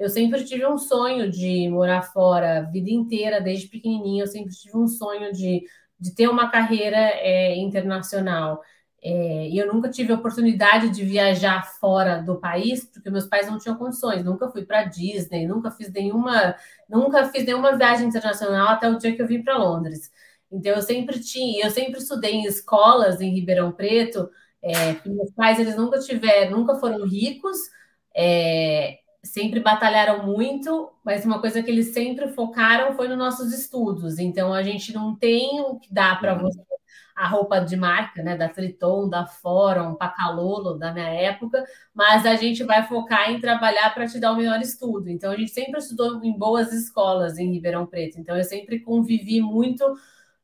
[SPEAKER 2] Eu sempre tive um sonho de morar fora vida inteira, desde pequenininha. Eu sempre tive um sonho de, de ter uma carreira é, internacional. É, e eu nunca tive a oportunidade de viajar fora do país, porque meus pais não tinham condições. Nunca fui para Disney, nunca fiz nenhuma, nunca fiz nenhuma viagem internacional até o dia que eu vim para Londres. Então eu sempre tinha, eu sempre estudei em escolas em Ribeirão Preto. É, meus pais eles nunca tiveram, nunca foram ricos. É, sempre batalharam muito, mas uma coisa que eles sempre focaram foi nos nossos estudos. Então a gente não tem o que dá para uhum. você a roupa de marca, né, da Triton, da Forum, Pacalolo, da minha época, mas a gente vai focar em trabalhar para te dar o melhor estudo. Então a gente sempre estudou em boas escolas em Ribeirão Preto. Então eu sempre convivi muito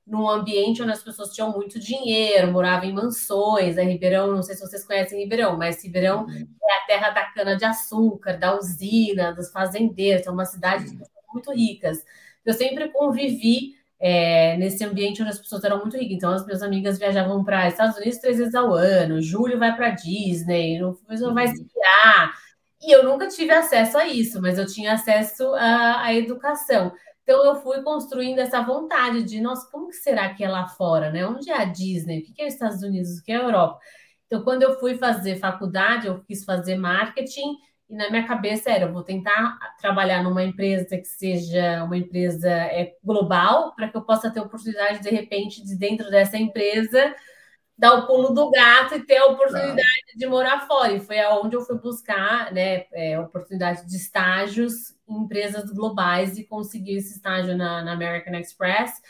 [SPEAKER 2] num ambiente onde as pessoas tinham muito dinheiro, moravam em mansões, né? Ribeirão, não sei se vocês conhecem Ribeirão, mas Ribeirão uhum. é a terra da cana-de-açúcar, da usina, dos fazendeiros, é uma cidade de pessoas muito ricas. Eu sempre convivi é, nesse ambiente onde as pessoas eram muito ricas. Então, as minhas amigas viajavam para Estados Unidos três vezes ao ano, Júlio vai para Disney, não vai esquiar. E eu nunca tive acesso a isso, mas eu tinha acesso à, à educação. Então eu fui construindo essa vontade de, nossa, como que será que é lá fora, né? Onde é a Disney? O que é os Estados Unidos? O que é a Europa? Então, quando eu fui fazer faculdade, eu quis fazer marketing e na minha cabeça era, eu vou tentar trabalhar numa empresa que seja uma empresa é, global, para que eu possa ter oportunidade, de repente, de dentro dessa empresa, dar o pulo do gato e ter a oportunidade ah. de morar fora. E foi aonde eu fui buscar né, é, oportunidade de estágios empresas globais e consegui esse estágio na, na, American Express.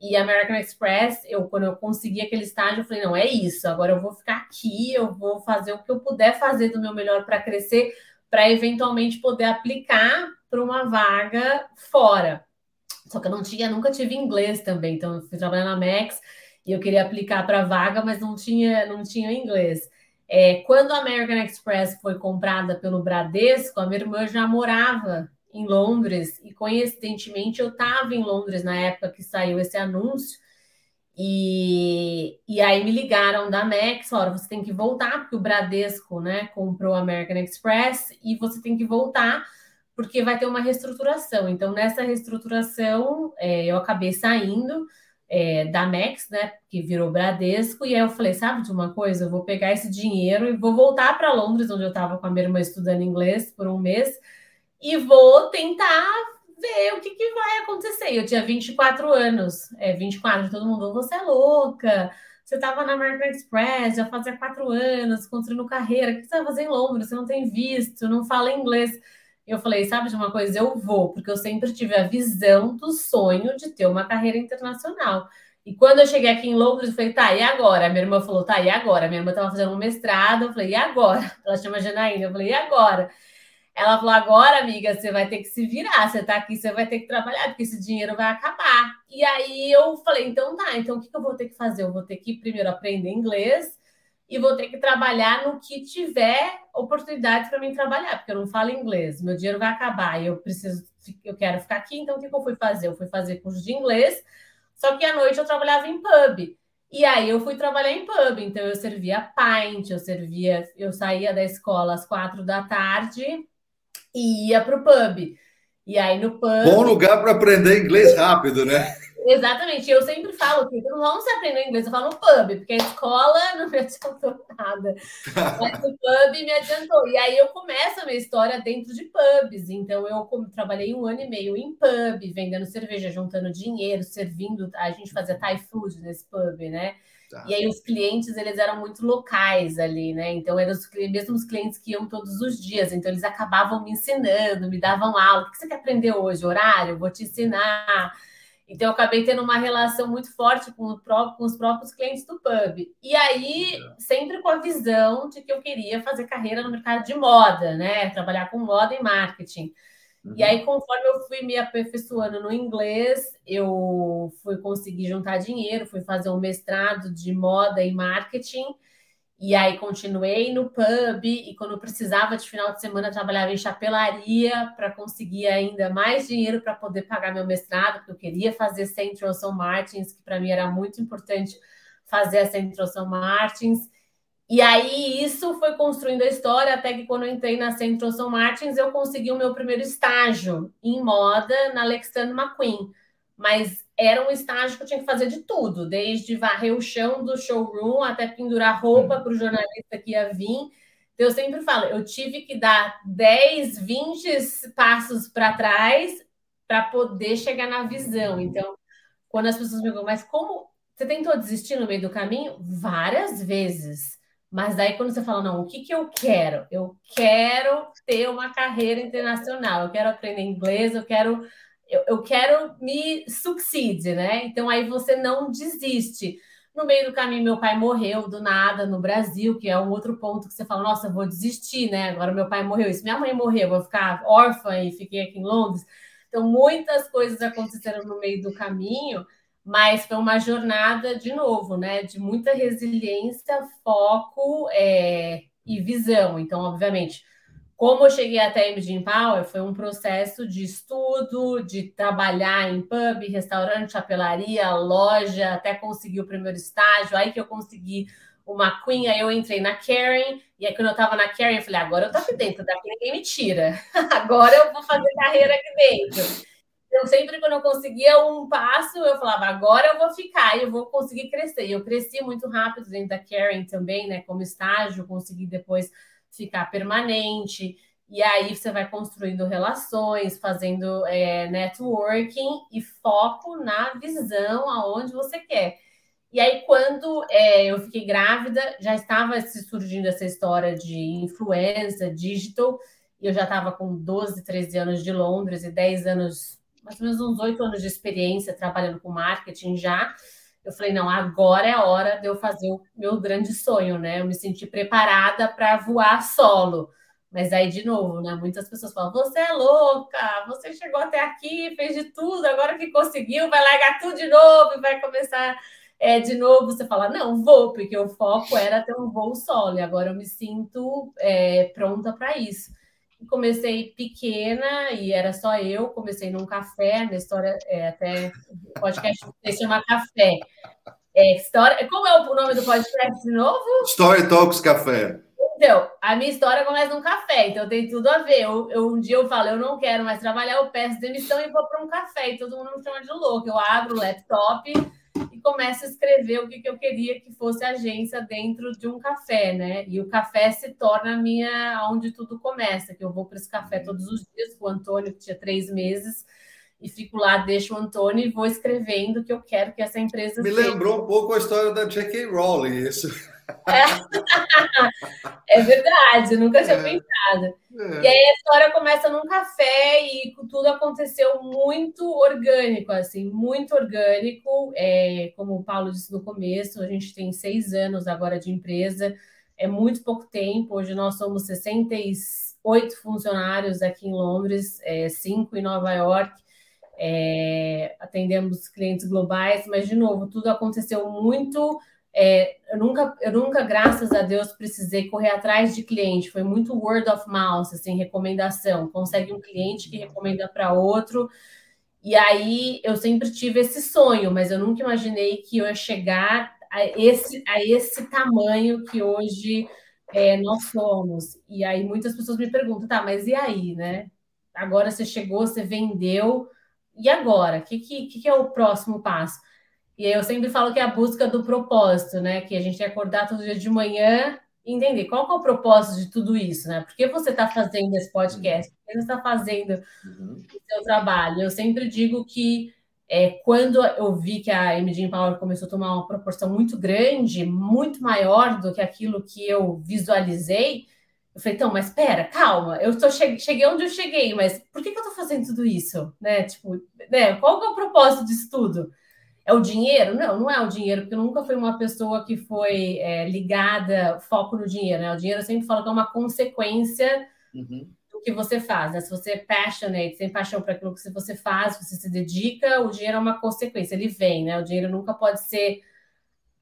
[SPEAKER 2] E American Express, eu quando eu consegui aquele estágio, eu falei, não, é isso, agora eu vou ficar aqui, eu vou fazer o que eu puder fazer do meu melhor para crescer, para eventualmente poder aplicar para uma vaga fora. Só que eu não tinha, nunca tive inglês também, então eu fui trabalhar na Max e eu queria aplicar para vaga, mas não tinha, não tinha inglês. É, quando a American Express foi comprada pelo Bradesco, a minha irmã já morava em Londres e coincidentemente eu estava em Londres na época que saiu esse anúncio e, e aí me ligaram da Max, falaram, você tem que voltar porque o Bradesco, né, comprou a American Express e você tem que voltar porque vai ter uma reestruturação. Então nessa reestruturação é, eu acabei saindo é, da Max, né, que virou Bradesco, e aí eu falei, sabe de uma coisa, eu vou pegar esse dinheiro e vou voltar para Londres, onde eu estava com a minha irmã estudando inglês por um mês, e vou tentar ver o que, que vai acontecer. Eu tinha 24 anos, é 24, todo mundo, você é louca, você estava na American Express, já fazia quatro anos, construindo carreira, o que você vai fazer em Londres? Você não tem visto, não fala inglês. Eu falei, sabe de uma coisa? Eu vou, porque eu sempre tive a visão do sonho de ter uma carreira internacional. E quando eu cheguei aqui em Londres, eu falei, tá, e agora? Minha irmã falou, tá, e agora? Minha irmã estava fazendo um mestrado, eu falei, e agora? Ela chama Janaína, eu falei, e agora? Ela falou: agora, amiga, você vai ter que se virar, você tá aqui, você vai ter que trabalhar, porque esse dinheiro vai acabar. E aí eu falei: então tá, então o que, eu vou ter que fazer? Eu vou ter que primeiro aprender inglês e vou ter que trabalhar no que tiver oportunidade para mim trabalhar, porque eu não falo inglês, meu dinheiro vai acabar e eu preciso eu quero ficar aqui, então o que eu fui fazer? Eu fui fazer curso de inglês, só que à noite eu trabalhava em pub. E aí eu fui trabalhar em pub, então eu servia pint, eu servia, eu saía da escola às quatro da tarde e ia para o pub. E aí no pub.
[SPEAKER 1] Bom lugar para aprender inglês rápido, né? [LAUGHS]
[SPEAKER 2] Exatamente. Eu sempre falo que não vamos aprender inglês, eu falo no pub, porque a escola [LAUGHS] não me adiantou nada. Mas o pub me adiantou. E aí eu começo a minha história dentro de pubs. Então eu trabalhei um ano e meio em pub, vendendo cerveja, juntando dinheiro, servindo. A gente fazia Thai food nesse pub, né? Tá. E aí os clientes eles eram muito locais ali, né? Então eram os mesmos clientes que iam todos os dias. Então eles acabavam me ensinando, me davam aula. O que você quer aprender hoje? Horário? Vou te ensinar. Então, eu acabei tendo uma relação muito forte com, próprio, com, os próprios clientes do pub. E aí, sempre com a visão de que eu queria fazer carreira no mercado de moda, né? Trabalhar com moda e marketing. Uhum. E aí, conforme eu fui me aperfeiçoando no inglês, eu fui conseguir juntar dinheiro, fui fazer um mestrado de moda e marketing. E aí continuei no pub e quando precisava de final de semana trabalhava em chapelaria para conseguir ainda mais dinheiro para poder pagar meu mestrado, porque eu queria fazer Central São Martins, que para mim era muito importante fazer a Central São Martins. E aí isso foi construindo a história até que quando eu entrei na Central São Martins eu consegui o meu primeiro estágio em moda na Alexander McQueen. Mas era um estágio que eu tinha que fazer de tudo, desde varrer o chão do showroom até pendurar roupa uhum. para o jornalista que ia vir. Então, eu sempre falo, eu tive que dar 10, 20 passos para trás para poder chegar na visão. Então, quando as pessoas me perguntam, mas como você tentou desistir no meio do caminho? Várias vezes. Mas daí, quando você fala, não, o que, que eu quero? Eu quero ter uma carreira internacional, eu quero aprender inglês, eu quero eu, eu quero me succeed, né? Então aí você não desiste. No meio do caminho, meu pai morreu do nada no Brasil, que é um outro ponto que você fala, nossa, vou desistir, né? Agora meu pai morreu, isso minha mãe morreu, vou ficar órfã e fiquei aqui em Londres. Então, muitas coisas aconteceram no meio do caminho, mas foi uma jornada, de novo, né? De muita resiliência, foco é, e visão. Então, obviamente, como eu cheguei até a Imaging Power, foi um processo de estudo, de trabalhar em pub, restaurante, chapelaria, loja, até conseguir o primeiro estágio. Aí que eu consegui uma Queen, aí eu entrei na Karen, e aí quando eu tava na Karen, eu falei, agora eu tô aqui dentro, daqui ninguém me tira. [LAUGHS] agora eu vou fazer carreira aqui dentro. Então, sempre quando eu conseguia um passo, eu falava, agora eu vou ficar, eu vou conseguir crescer. Eu cresci muito rápido dentro da Karen também, né, como estágio, consegui depois ficar permanente. E aí você vai construindo relações, fazendo é, networking e foco na visão aonde você quer. E aí, quando é, eu fiquei grávida, já estava surgindo essa história de influência, digital, eu já estava com 12, 13 anos de Londres e 10 anos, mais ou menos uns 8 anos de experiência trabalhando com marketing já. Eu falei, não, agora é a hora de eu fazer o meu grande sonho, né? Eu me senti preparada para voar solo. Mas aí, de novo, né? Muitas pessoas falam: você é louca, você chegou até aqui, fez de tudo, agora que conseguiu, vai largar tudo de novo e vai começar é, de novo. Você fala: não, vou, porque o foco era ter um voo solo, e agora eu me sinto é, pronta para isso comecei pequena e era só eu, comecei num café, na história, é, até o podcast se chama Café. É, história, como é o nome do podcast de novo?
[SPEAKER 1] Story Talks Café.
[SPEAKER 2] Então, a minha história começa num café, então tem tudo a ver. Eu, eu, um dia eu falo, eu não quero mais trabalhar, eu peço demissão e vou para um café, e todo mundo me chama de louco. Eu abro o laptop e começo a escrever o que, que eu queria que fosse agência dentro de um café, né? E o café se torna a minha onde tudo começa, que eu vou para esse café todos os dias com o Antônio, que tinha três meses, e fico lá, deixo o Antônio e vou escrevendo o que eu quero que essa empresa
[SPEAKER 1] Me seja. lembrou um pouco a história da J.K. Rowling, isso.
[SPEAKER 2] É, [LAUGHS] é verdade, eu nunca tinha é. pensado. É. E aí a história começa num café e tudo aconteceu muito orgânico, assim, muito orgânico. É, como o Paulo disse no começo, a gente tem seis anos agora de empresa, é muito pouco tempo. Hoje nós somos 68 funcionários aqui em Londres, é, cinco em Nova York. É, atendemos clientes globais, mas de novo, tudo aconteceu muito é, eu nunca, eu nunca, graças a Deus, precisei correr atrás de cliente. Foi muito word of mouth, assim, recomendação. Consegue um cliente que recomenda para outro. E aí eu sempre tive esse sonho, mas eu nunca imaginei que eu ia chegar a esse, a esse tamanho que hoje é, nós somos. E aí muitas pessoas me perguntam, tá, mas e aí, né? Agora você chegou, você vendeu, e agora? O que, que, que é o próximo passo? E eu sempre falo que é a busca do propósito, né? Que a gente acordar todo dia de manhã e entender qual é o propósito de tudo isso, né? Por que você está fazendo esse podcast? Por que você está fazendo uhum. o seu trabalho? Eu sempre digo que é, quando eu vi que a Imaging Power começou a tomar uma proporção muito grande, muito maior do que aquilo que eu visualizei, eu falei, então, mas espera, calma, eu tô che cheguei onde eu cheguei, mas por que, que eu estou fazendo tudo isso? Né? Tipo, né? Qual é o propósito disso tudo? É o dinheiro? Não, não é o dinheiro, porque eu nunca fui uma pessoa que foi é, ligada, foco no dinheiro, né? O dinheiro eu sempre falo que é uma consequência uhum. do que você faz, né? Se você é passionate, tem paixão para aquilo que você faz, você se dedica, o dinheiro é uma consequência, ele vem, né? O dinheiro nunca pode ser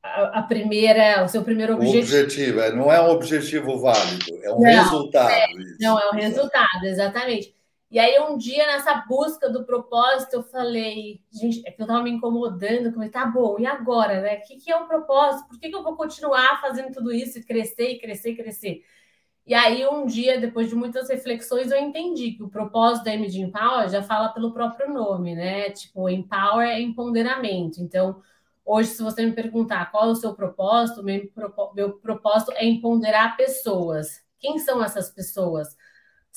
[SPEAKER 2] a, a primeira, o seu primeiro objetivo.
[SPEAKER 1] O objetivo, é, não é um objetivo válido, é um não, resultado.
[SPEAKER 2] É, não, é um resultado, exatamente. E aí, um dia, nessa busca do propósito, eu falei, gente, é que eu tava me incomodando, falei, tá bom, e agora, né? O que, que é o propósito? Por que, que eu vou continuar fazendo tudo isso e crescer, e crescer, e crescer? E aí, um dia, depois de muitas reflexões, eu entendi que o propósito da MD Empower já fala pelo próprio nome, né? Tipo, Empower é empoderamento. Então, hoje, se você me perguntar qual é o seu propósito, meu, meu propósito é empoderar pessoas. Quem são essas pessoas?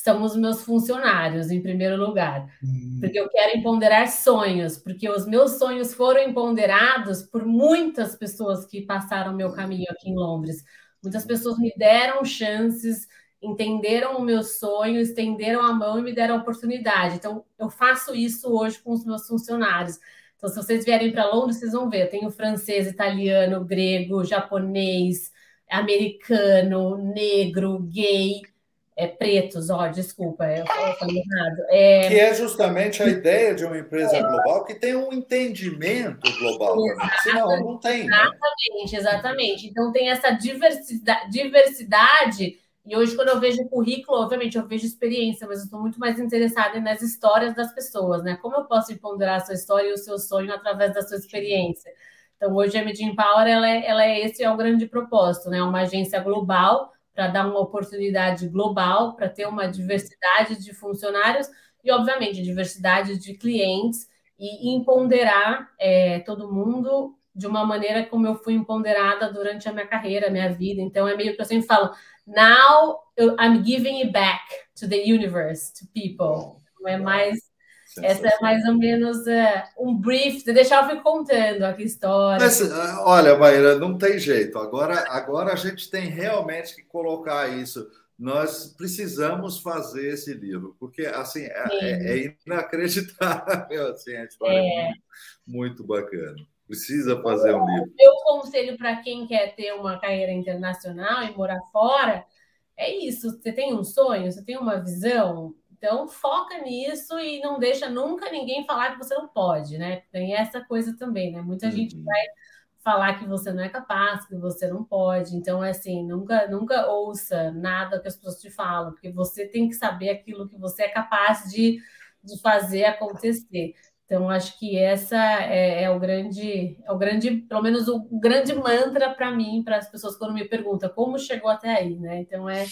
[SPEAKER 2] São os meus funcionários, em primeiro lugar. Uhum. Porque eu quero empoderar sonhos, porque os meus sonhos foram empoderados por muitas pessoas que passaram meu caminho aqui em Londres. Muitas pessoas me deram chances, entenderam o meu sonho, estenderam a mão e me deram a oportunidade. Então, eu faço isso hoje com os meus funcionários. Então, se vocês vierem para Londres, vocês vão ver. Eu tenho francês, italiano, grego, japonês, americano, negro, gay é, pretos, ó, desculpa, eu falei errado.
[SPEAKER 1] É... Que é justamente a ideia de uma empresa é. global que tem um entendimento global, senão não tem.
[SPEAKER 2] Né? Exatamente, né? exatamente. Então tem essa diversidade, diversidade, e hoje, quando eu vejo currículo, obviamente eu vejo experiência, mas eu estou muito mais interessada nas histórias das pessoas, né? Como eu posso ponderar a sua história e o seu sonho através da sua experiência? Então, hoje a Medin Power, ela é, ela é esse é o grande propósito, né? Uma agência global para dar uma oportunidade global, para ter uma diversidade de funcionários e, obviamente, diversidade de clientes e empoderar é, todo mundo de uma maneira como eu fui empoderada durante a minha carreira, minha vida. Então, é meio que eu sempre falo, now I'm giving it back to the universe, to people. Não é mais essa é mais ou menos é, um brief, de deixar eu ficar contando aqui a história. Mas,
[SPEAKER 1] olha, Maíra, não tem jeito. Agora, agora a gente tem realmente que colocar isso. Nós precisamos fazer esse livro, porque assim é, é, é inacreditável assim, a história é, é muito, muito bacana. Precisa fazer um livro.
[SPEAKER 2] Meu conselho para quem quer ter uma carreira internacional e morar fora é isso. Você tem um sonho, você tem uma visão, então, foca nisso e não deixa nunca ninguém falar que você não pode, né? Tem essa coisa também, né? Muita uhum. gente vai falar que você não é capaz, que você não pode. Então, é assim, nunca, nunca ouça nada que as pessoas te falam, porque você tem que saber aquilo que você é capaz de, de fazer acontecer. Então, acho que essa é, é, o grande, é o grande, pelo menos o, o grande mantra para mim, para as pessoas quando me perguntam como chegou até aí, né? Então, é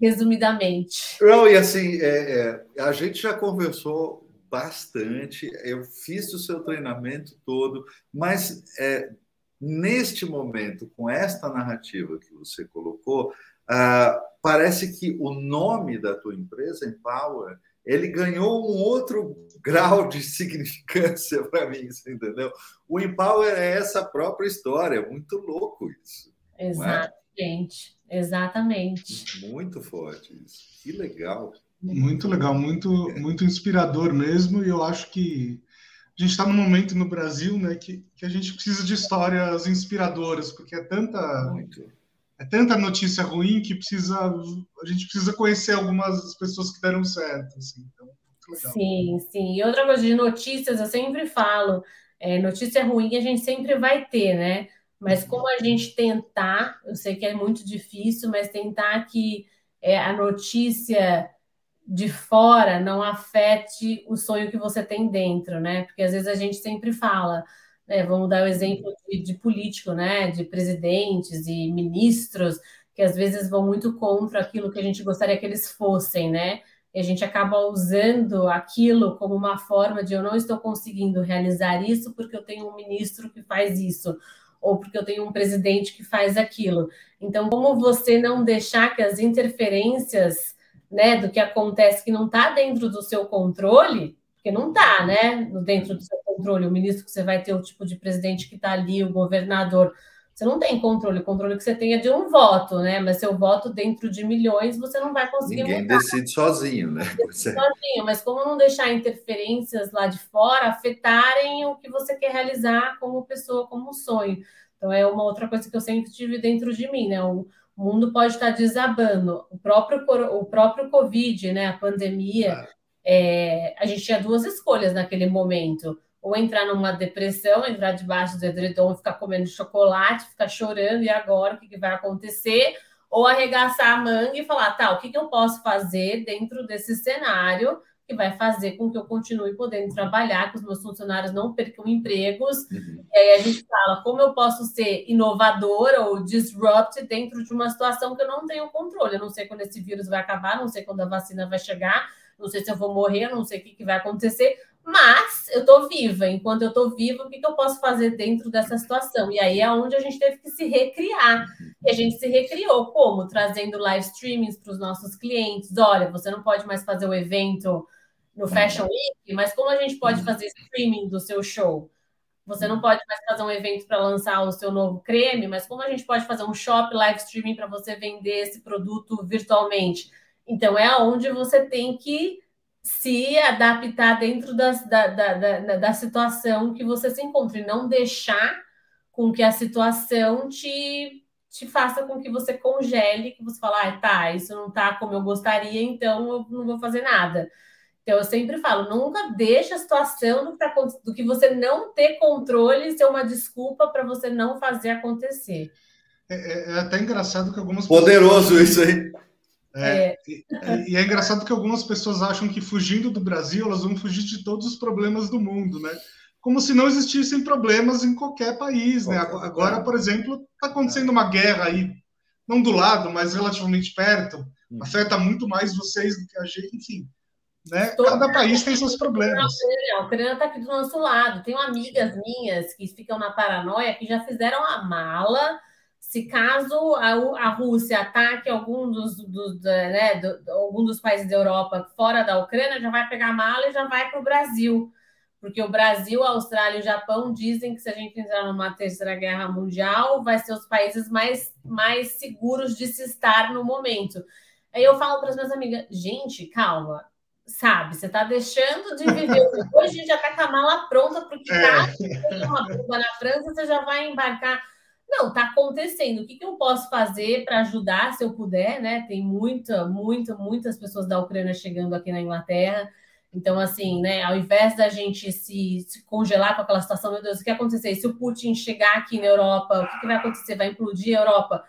[SPEAKER 2] resumidamente.
[SPEAKER 1] Não, e assim, é, é, a gente já conversou bastante, eu fiz o seu treinamento todo, mas é, neste momento, com esta narrativa que você colocou, ah, parece que o nome da tua empresa, Empower, ele ganhou um outro grau de significância [LAUGHS] para mim, entendeu? O Empower é essa própria história, é muito louco isso.
[SPEAKER 2] É? Exatamente. Exatamente.
[SPEAKER 1] Muito forte isso. Que legal.
[SPEAKER 3] Muito legal, muito, muito inspirador mesmo. E eu acho que a gente está num momento no Brasil né, que, que a gente precisa de histórias inspiradoras, porque é tanta, muito. é tanta notícia ruim que precisa, a gente precisa conhecer algumas pessoas que deram certo. Assim, então,
[SPEAKER 2] sim, sim. E outra coisa de notícias, eu sempre falo, é, notícia ruim a gente sempre vai ter, né? Mas como a gente tentar, eu sei que é muito difícil, mas tentar que é, a notícia de fora não afete o sonho que você tem dentro, né? Porque às vezes a gente sempre fala, né? Vamos dar o exemplo de, de político, né? De presidentes e ministros que às vezes vão muito contra aquilo que a gente gostaria que eles fossem, né? E a gente acaba usando aquilo como uma forma de eu não estou conseguindo realizar isso porque eu tenho um ministro que faz isso, ou porque eu tenho um presidente que faz aquilo. Então, como você não deixar que as interferências né, do que acontece que não está dentro do seu controle, porque não está, né? Dentro do seu controle, o ministro que você vai ter o tipo de presidente que está ali, o governador você não tem controle, o controle que você tem é de um voto, né? Mas seu voto dentro de milhões você não vai conseguir
[SPEAKER 1] Ninguém decide sozinho, né?
[SPEAKER 2] Decide sozinho, mas como não deixar interferências lá de fora afetarem o que você quer realizar como pessoa, como sonho. Então é uma outra coisa que eu sempre tive dentro de mim, né? O mundo pode estar desabando. O próprio, o próprio Covid, né? A pandemia, é, a gente tinha duas escolhas naquele momento ou entrar numa depressão, entrar debaixo do edredom, ficar comendo chocolate, ficar chorando, e agora o que, que vai acontecer? Ou arregaçar a manga e falar, tá, o que, que eu posso fazer dentro desse cenário que vai fazer com que eu continue podendo trabalhar, que os meus funcionários não percam empregos. Uhum. E aí a gente fala como eu posso ser inovadora ou disrupt dentro de uma situação que eu não tenho controle. Eu não sei quando esse vírus vai acabar, não sei quando a vacina vai chegar, não sei se eu vou morrer, não sei o que, que vai acontecer, mas eu estou viva. Enquanto eu estou viva, o que, que, eu posso fazer dentro dessa situação? E aí é onde a gente teve que se recriar. E a gente se recriou como? Trazendo live streamings para os nossos clientes. Olha, você não pode mais fazer o evento no Fashion Week, mas como a gente pode fazer streaming do seu show? Você não pode mais fazer um evento para lançar o seu novo creme, mas como a gente pode fazer um shop live streaming para você vender esse produto virtualmente? Então é onde você tem que se adaptar dentro das, da, da, da, da situação que você se encontra e não deixar com que a situação te, te faça com que você congele, que você fala, ah, tá, isso não tá como eu gostaria, então eu não vou fazer nada. Então, eu sempre falo, nunca deixe a situação do que, tá do que você não ter controle ser uma desculpa para você não fazer acontecer.
[SPEAKER 3] É, é, é, até engraçado que algumas
[SPEAKER 1] Poderoso pessoas... isso aí.
[SPEAKER 3] É, é. E, e, é engraçado que algumas pessoas acham que fugindo do Brasil elas vão fugir de todos os problemas do mundo, né? Como se não existissem problemas em qualquer país, né? Agora, por exemplo, está acontecendo uma guerra aí, não do lado, mas relativamente perto. Hum. Afeta muito mais vocês do que a gente, enfim. Né? Cada país tem seus problemas.
[SPEAKER 2] A Ucrânia está aqui do nosso lado. Tenho amigas minhas que ficam na paranoia que já fizeram a mala se caso a, a Rússia ataque algum dos, dos, né, do, algum dos países da Europa fora da Ucrânia, já vai pegar a mala e já vai para o Brasil. Porque o Brasil, a Austrália e o Japão dizem que se a gente entrar numa terceira guerra mundial, vai ser os países mais, mais seguros de se estar no momento. Aí eu falo para as minhas amigas, gente, calma, sabe, você está deixando de viver. Hoje a gente já está com a mala pronta, porque é. caso tenha uma bomba na França, você já vai embarcar não, está acontecendo. O que, que eu posso fazer para ajudar, se eu puder, né? Tem muita, muita, muitas pessoas da Ucrânia chegando aqui na Inglaterra. Então, assim, né, ao invés da gente se, se, congelar com aquela situação, meu Deus, o que acontecer? Se o Putin chegar aqui na Europa, o que, que vai acontecer? Vai implodir a Europa?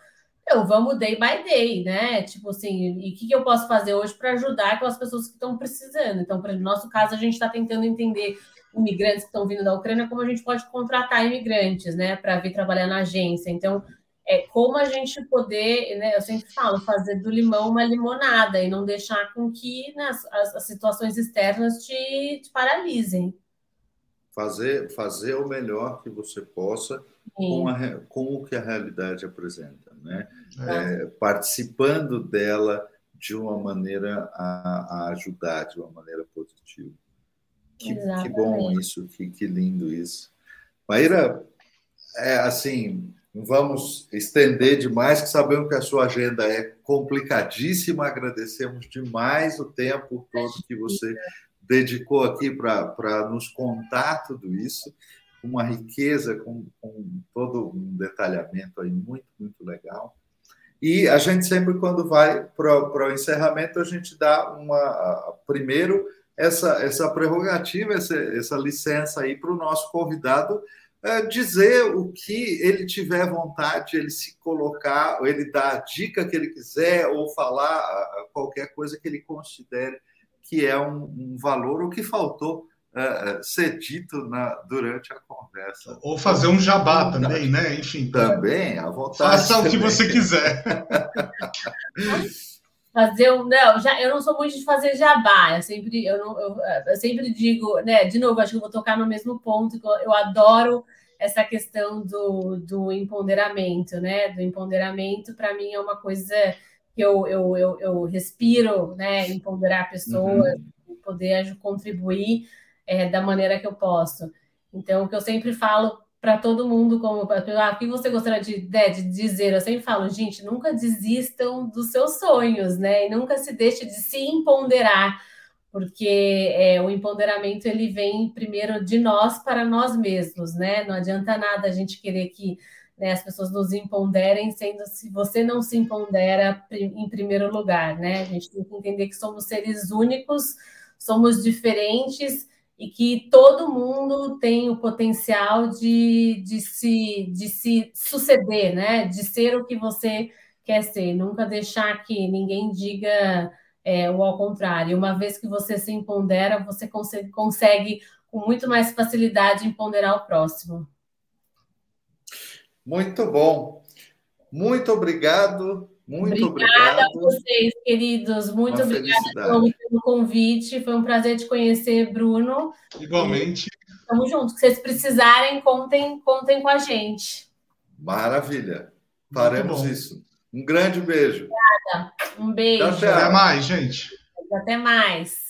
[SPEAKER 2] Eu vamos day by day, né? Tipo assim, e o que, que eu posso fazer hoje para ajudar aquelas pessoas que estão precisando? Então, para no nosso caso, a gente está tentando entender imigrantes que estão vindo da Ucrânia, como a gente pode contratar imigrantes, né, para vir trabalhar na agência. Então, é como a gente poder, né, eu sempre falo, fazer do limão uma limonada e não deixar com que né, as, as, situações externas te, te, paralisem.
[SPEAKER 1] Fazer, fazer o melhor que você possa com, a, com, o que a realidade apresenta, né? É, participando dela de uma maneira a, a ajudar, de uma maneira positiva. Que, que bom isso, que, que lindo isso. Maíra, é assim, não vamos estender demais, que sabemos que a sua agenda é complicadíssima. Agradecemos demais o tempo todo que você dedicou aqui para nos contar tudo isso, com uma riqueza, com, com, todo um detalhamento aí muito, muito legal. E a gente sempre, quando vai para o encerramento, a gente dá uma. Primeiro, essa, essa prerrogativa, essa, essa licença aí para o nosso convidado é, dizer o que ele tiver vontade, ele se colocar, ele dar a dica que ele quiser, ou falar qualquer coisa que ele considere que é um, um valor, o que faltou uh, ser dito na, durante a conversa.
[SPEAKER 3] Ou fazer um jabá também, né? Enfim.
[SPEAKER 1] Também, à vontade.
[SPEAKER 3] Faça o que você quiser. [LAUGHS]
[SPEAKER 2] fazer um. Não, já, eu não sou muito de fazer jabá. Eu sempre, eu não, eu, eu sempre digo, né? De novo, acho que eu vou tocar no mesmo ponto. Eu, eu adoro essa questão do, do empoderamento, né? Do empoderamento, para mim, é uma coisa que eu, eu, eu, eu respiro, né? Empoderar pessoas, uhum. poder contribuir é, da maneira que eu posso. Então, o que eu sempre falo para todo mundo, como ah, o que você gostaria de, né, de dizer? Eu sempre falo, gente, nunca desistam dos seus sonhos, né? E nunca se deixe de se empoderar porque é, o empoderamento ele vem primeiro de nós para nós mesmos, né? Não adianta nada a gente querer que né, as pessoas nos empoderem, sendo se você não se empodera em primeiro lugar, né? A gente tem que entender que somos seres únicos, somos diferentes e que todo mundo tem o potencial de, de, se, de se suceder, né? De ser o que você quer ser. Nunca deixar que ninguém diga é, ou ao contrário. Uma vez que você se empodera, você consegue, consegue com muito mais facilidade empoderar o próximo.
[SPEAKER 1] Muito bom. Muito obrigado. Muito
[SPEAKER 2] obrigada obrigado. a vocês, queridos. Muito Uma obrigada pelo convite. Foi um prazer te conhecer, Bruno.
[SPEAKER 3] Igualmente.
[SPEAKER 2] Estamos juntos. Se vocês precisarem, contem, contem com a gente.
[SPEAKER 1] Maravilha. Faremos isso. Um grande beijo.
[SPEAKER 2] Obrigada. Um beijo.
[SPEAKER 3] Até mais, gente.
[SPEAKER 2] Até mais.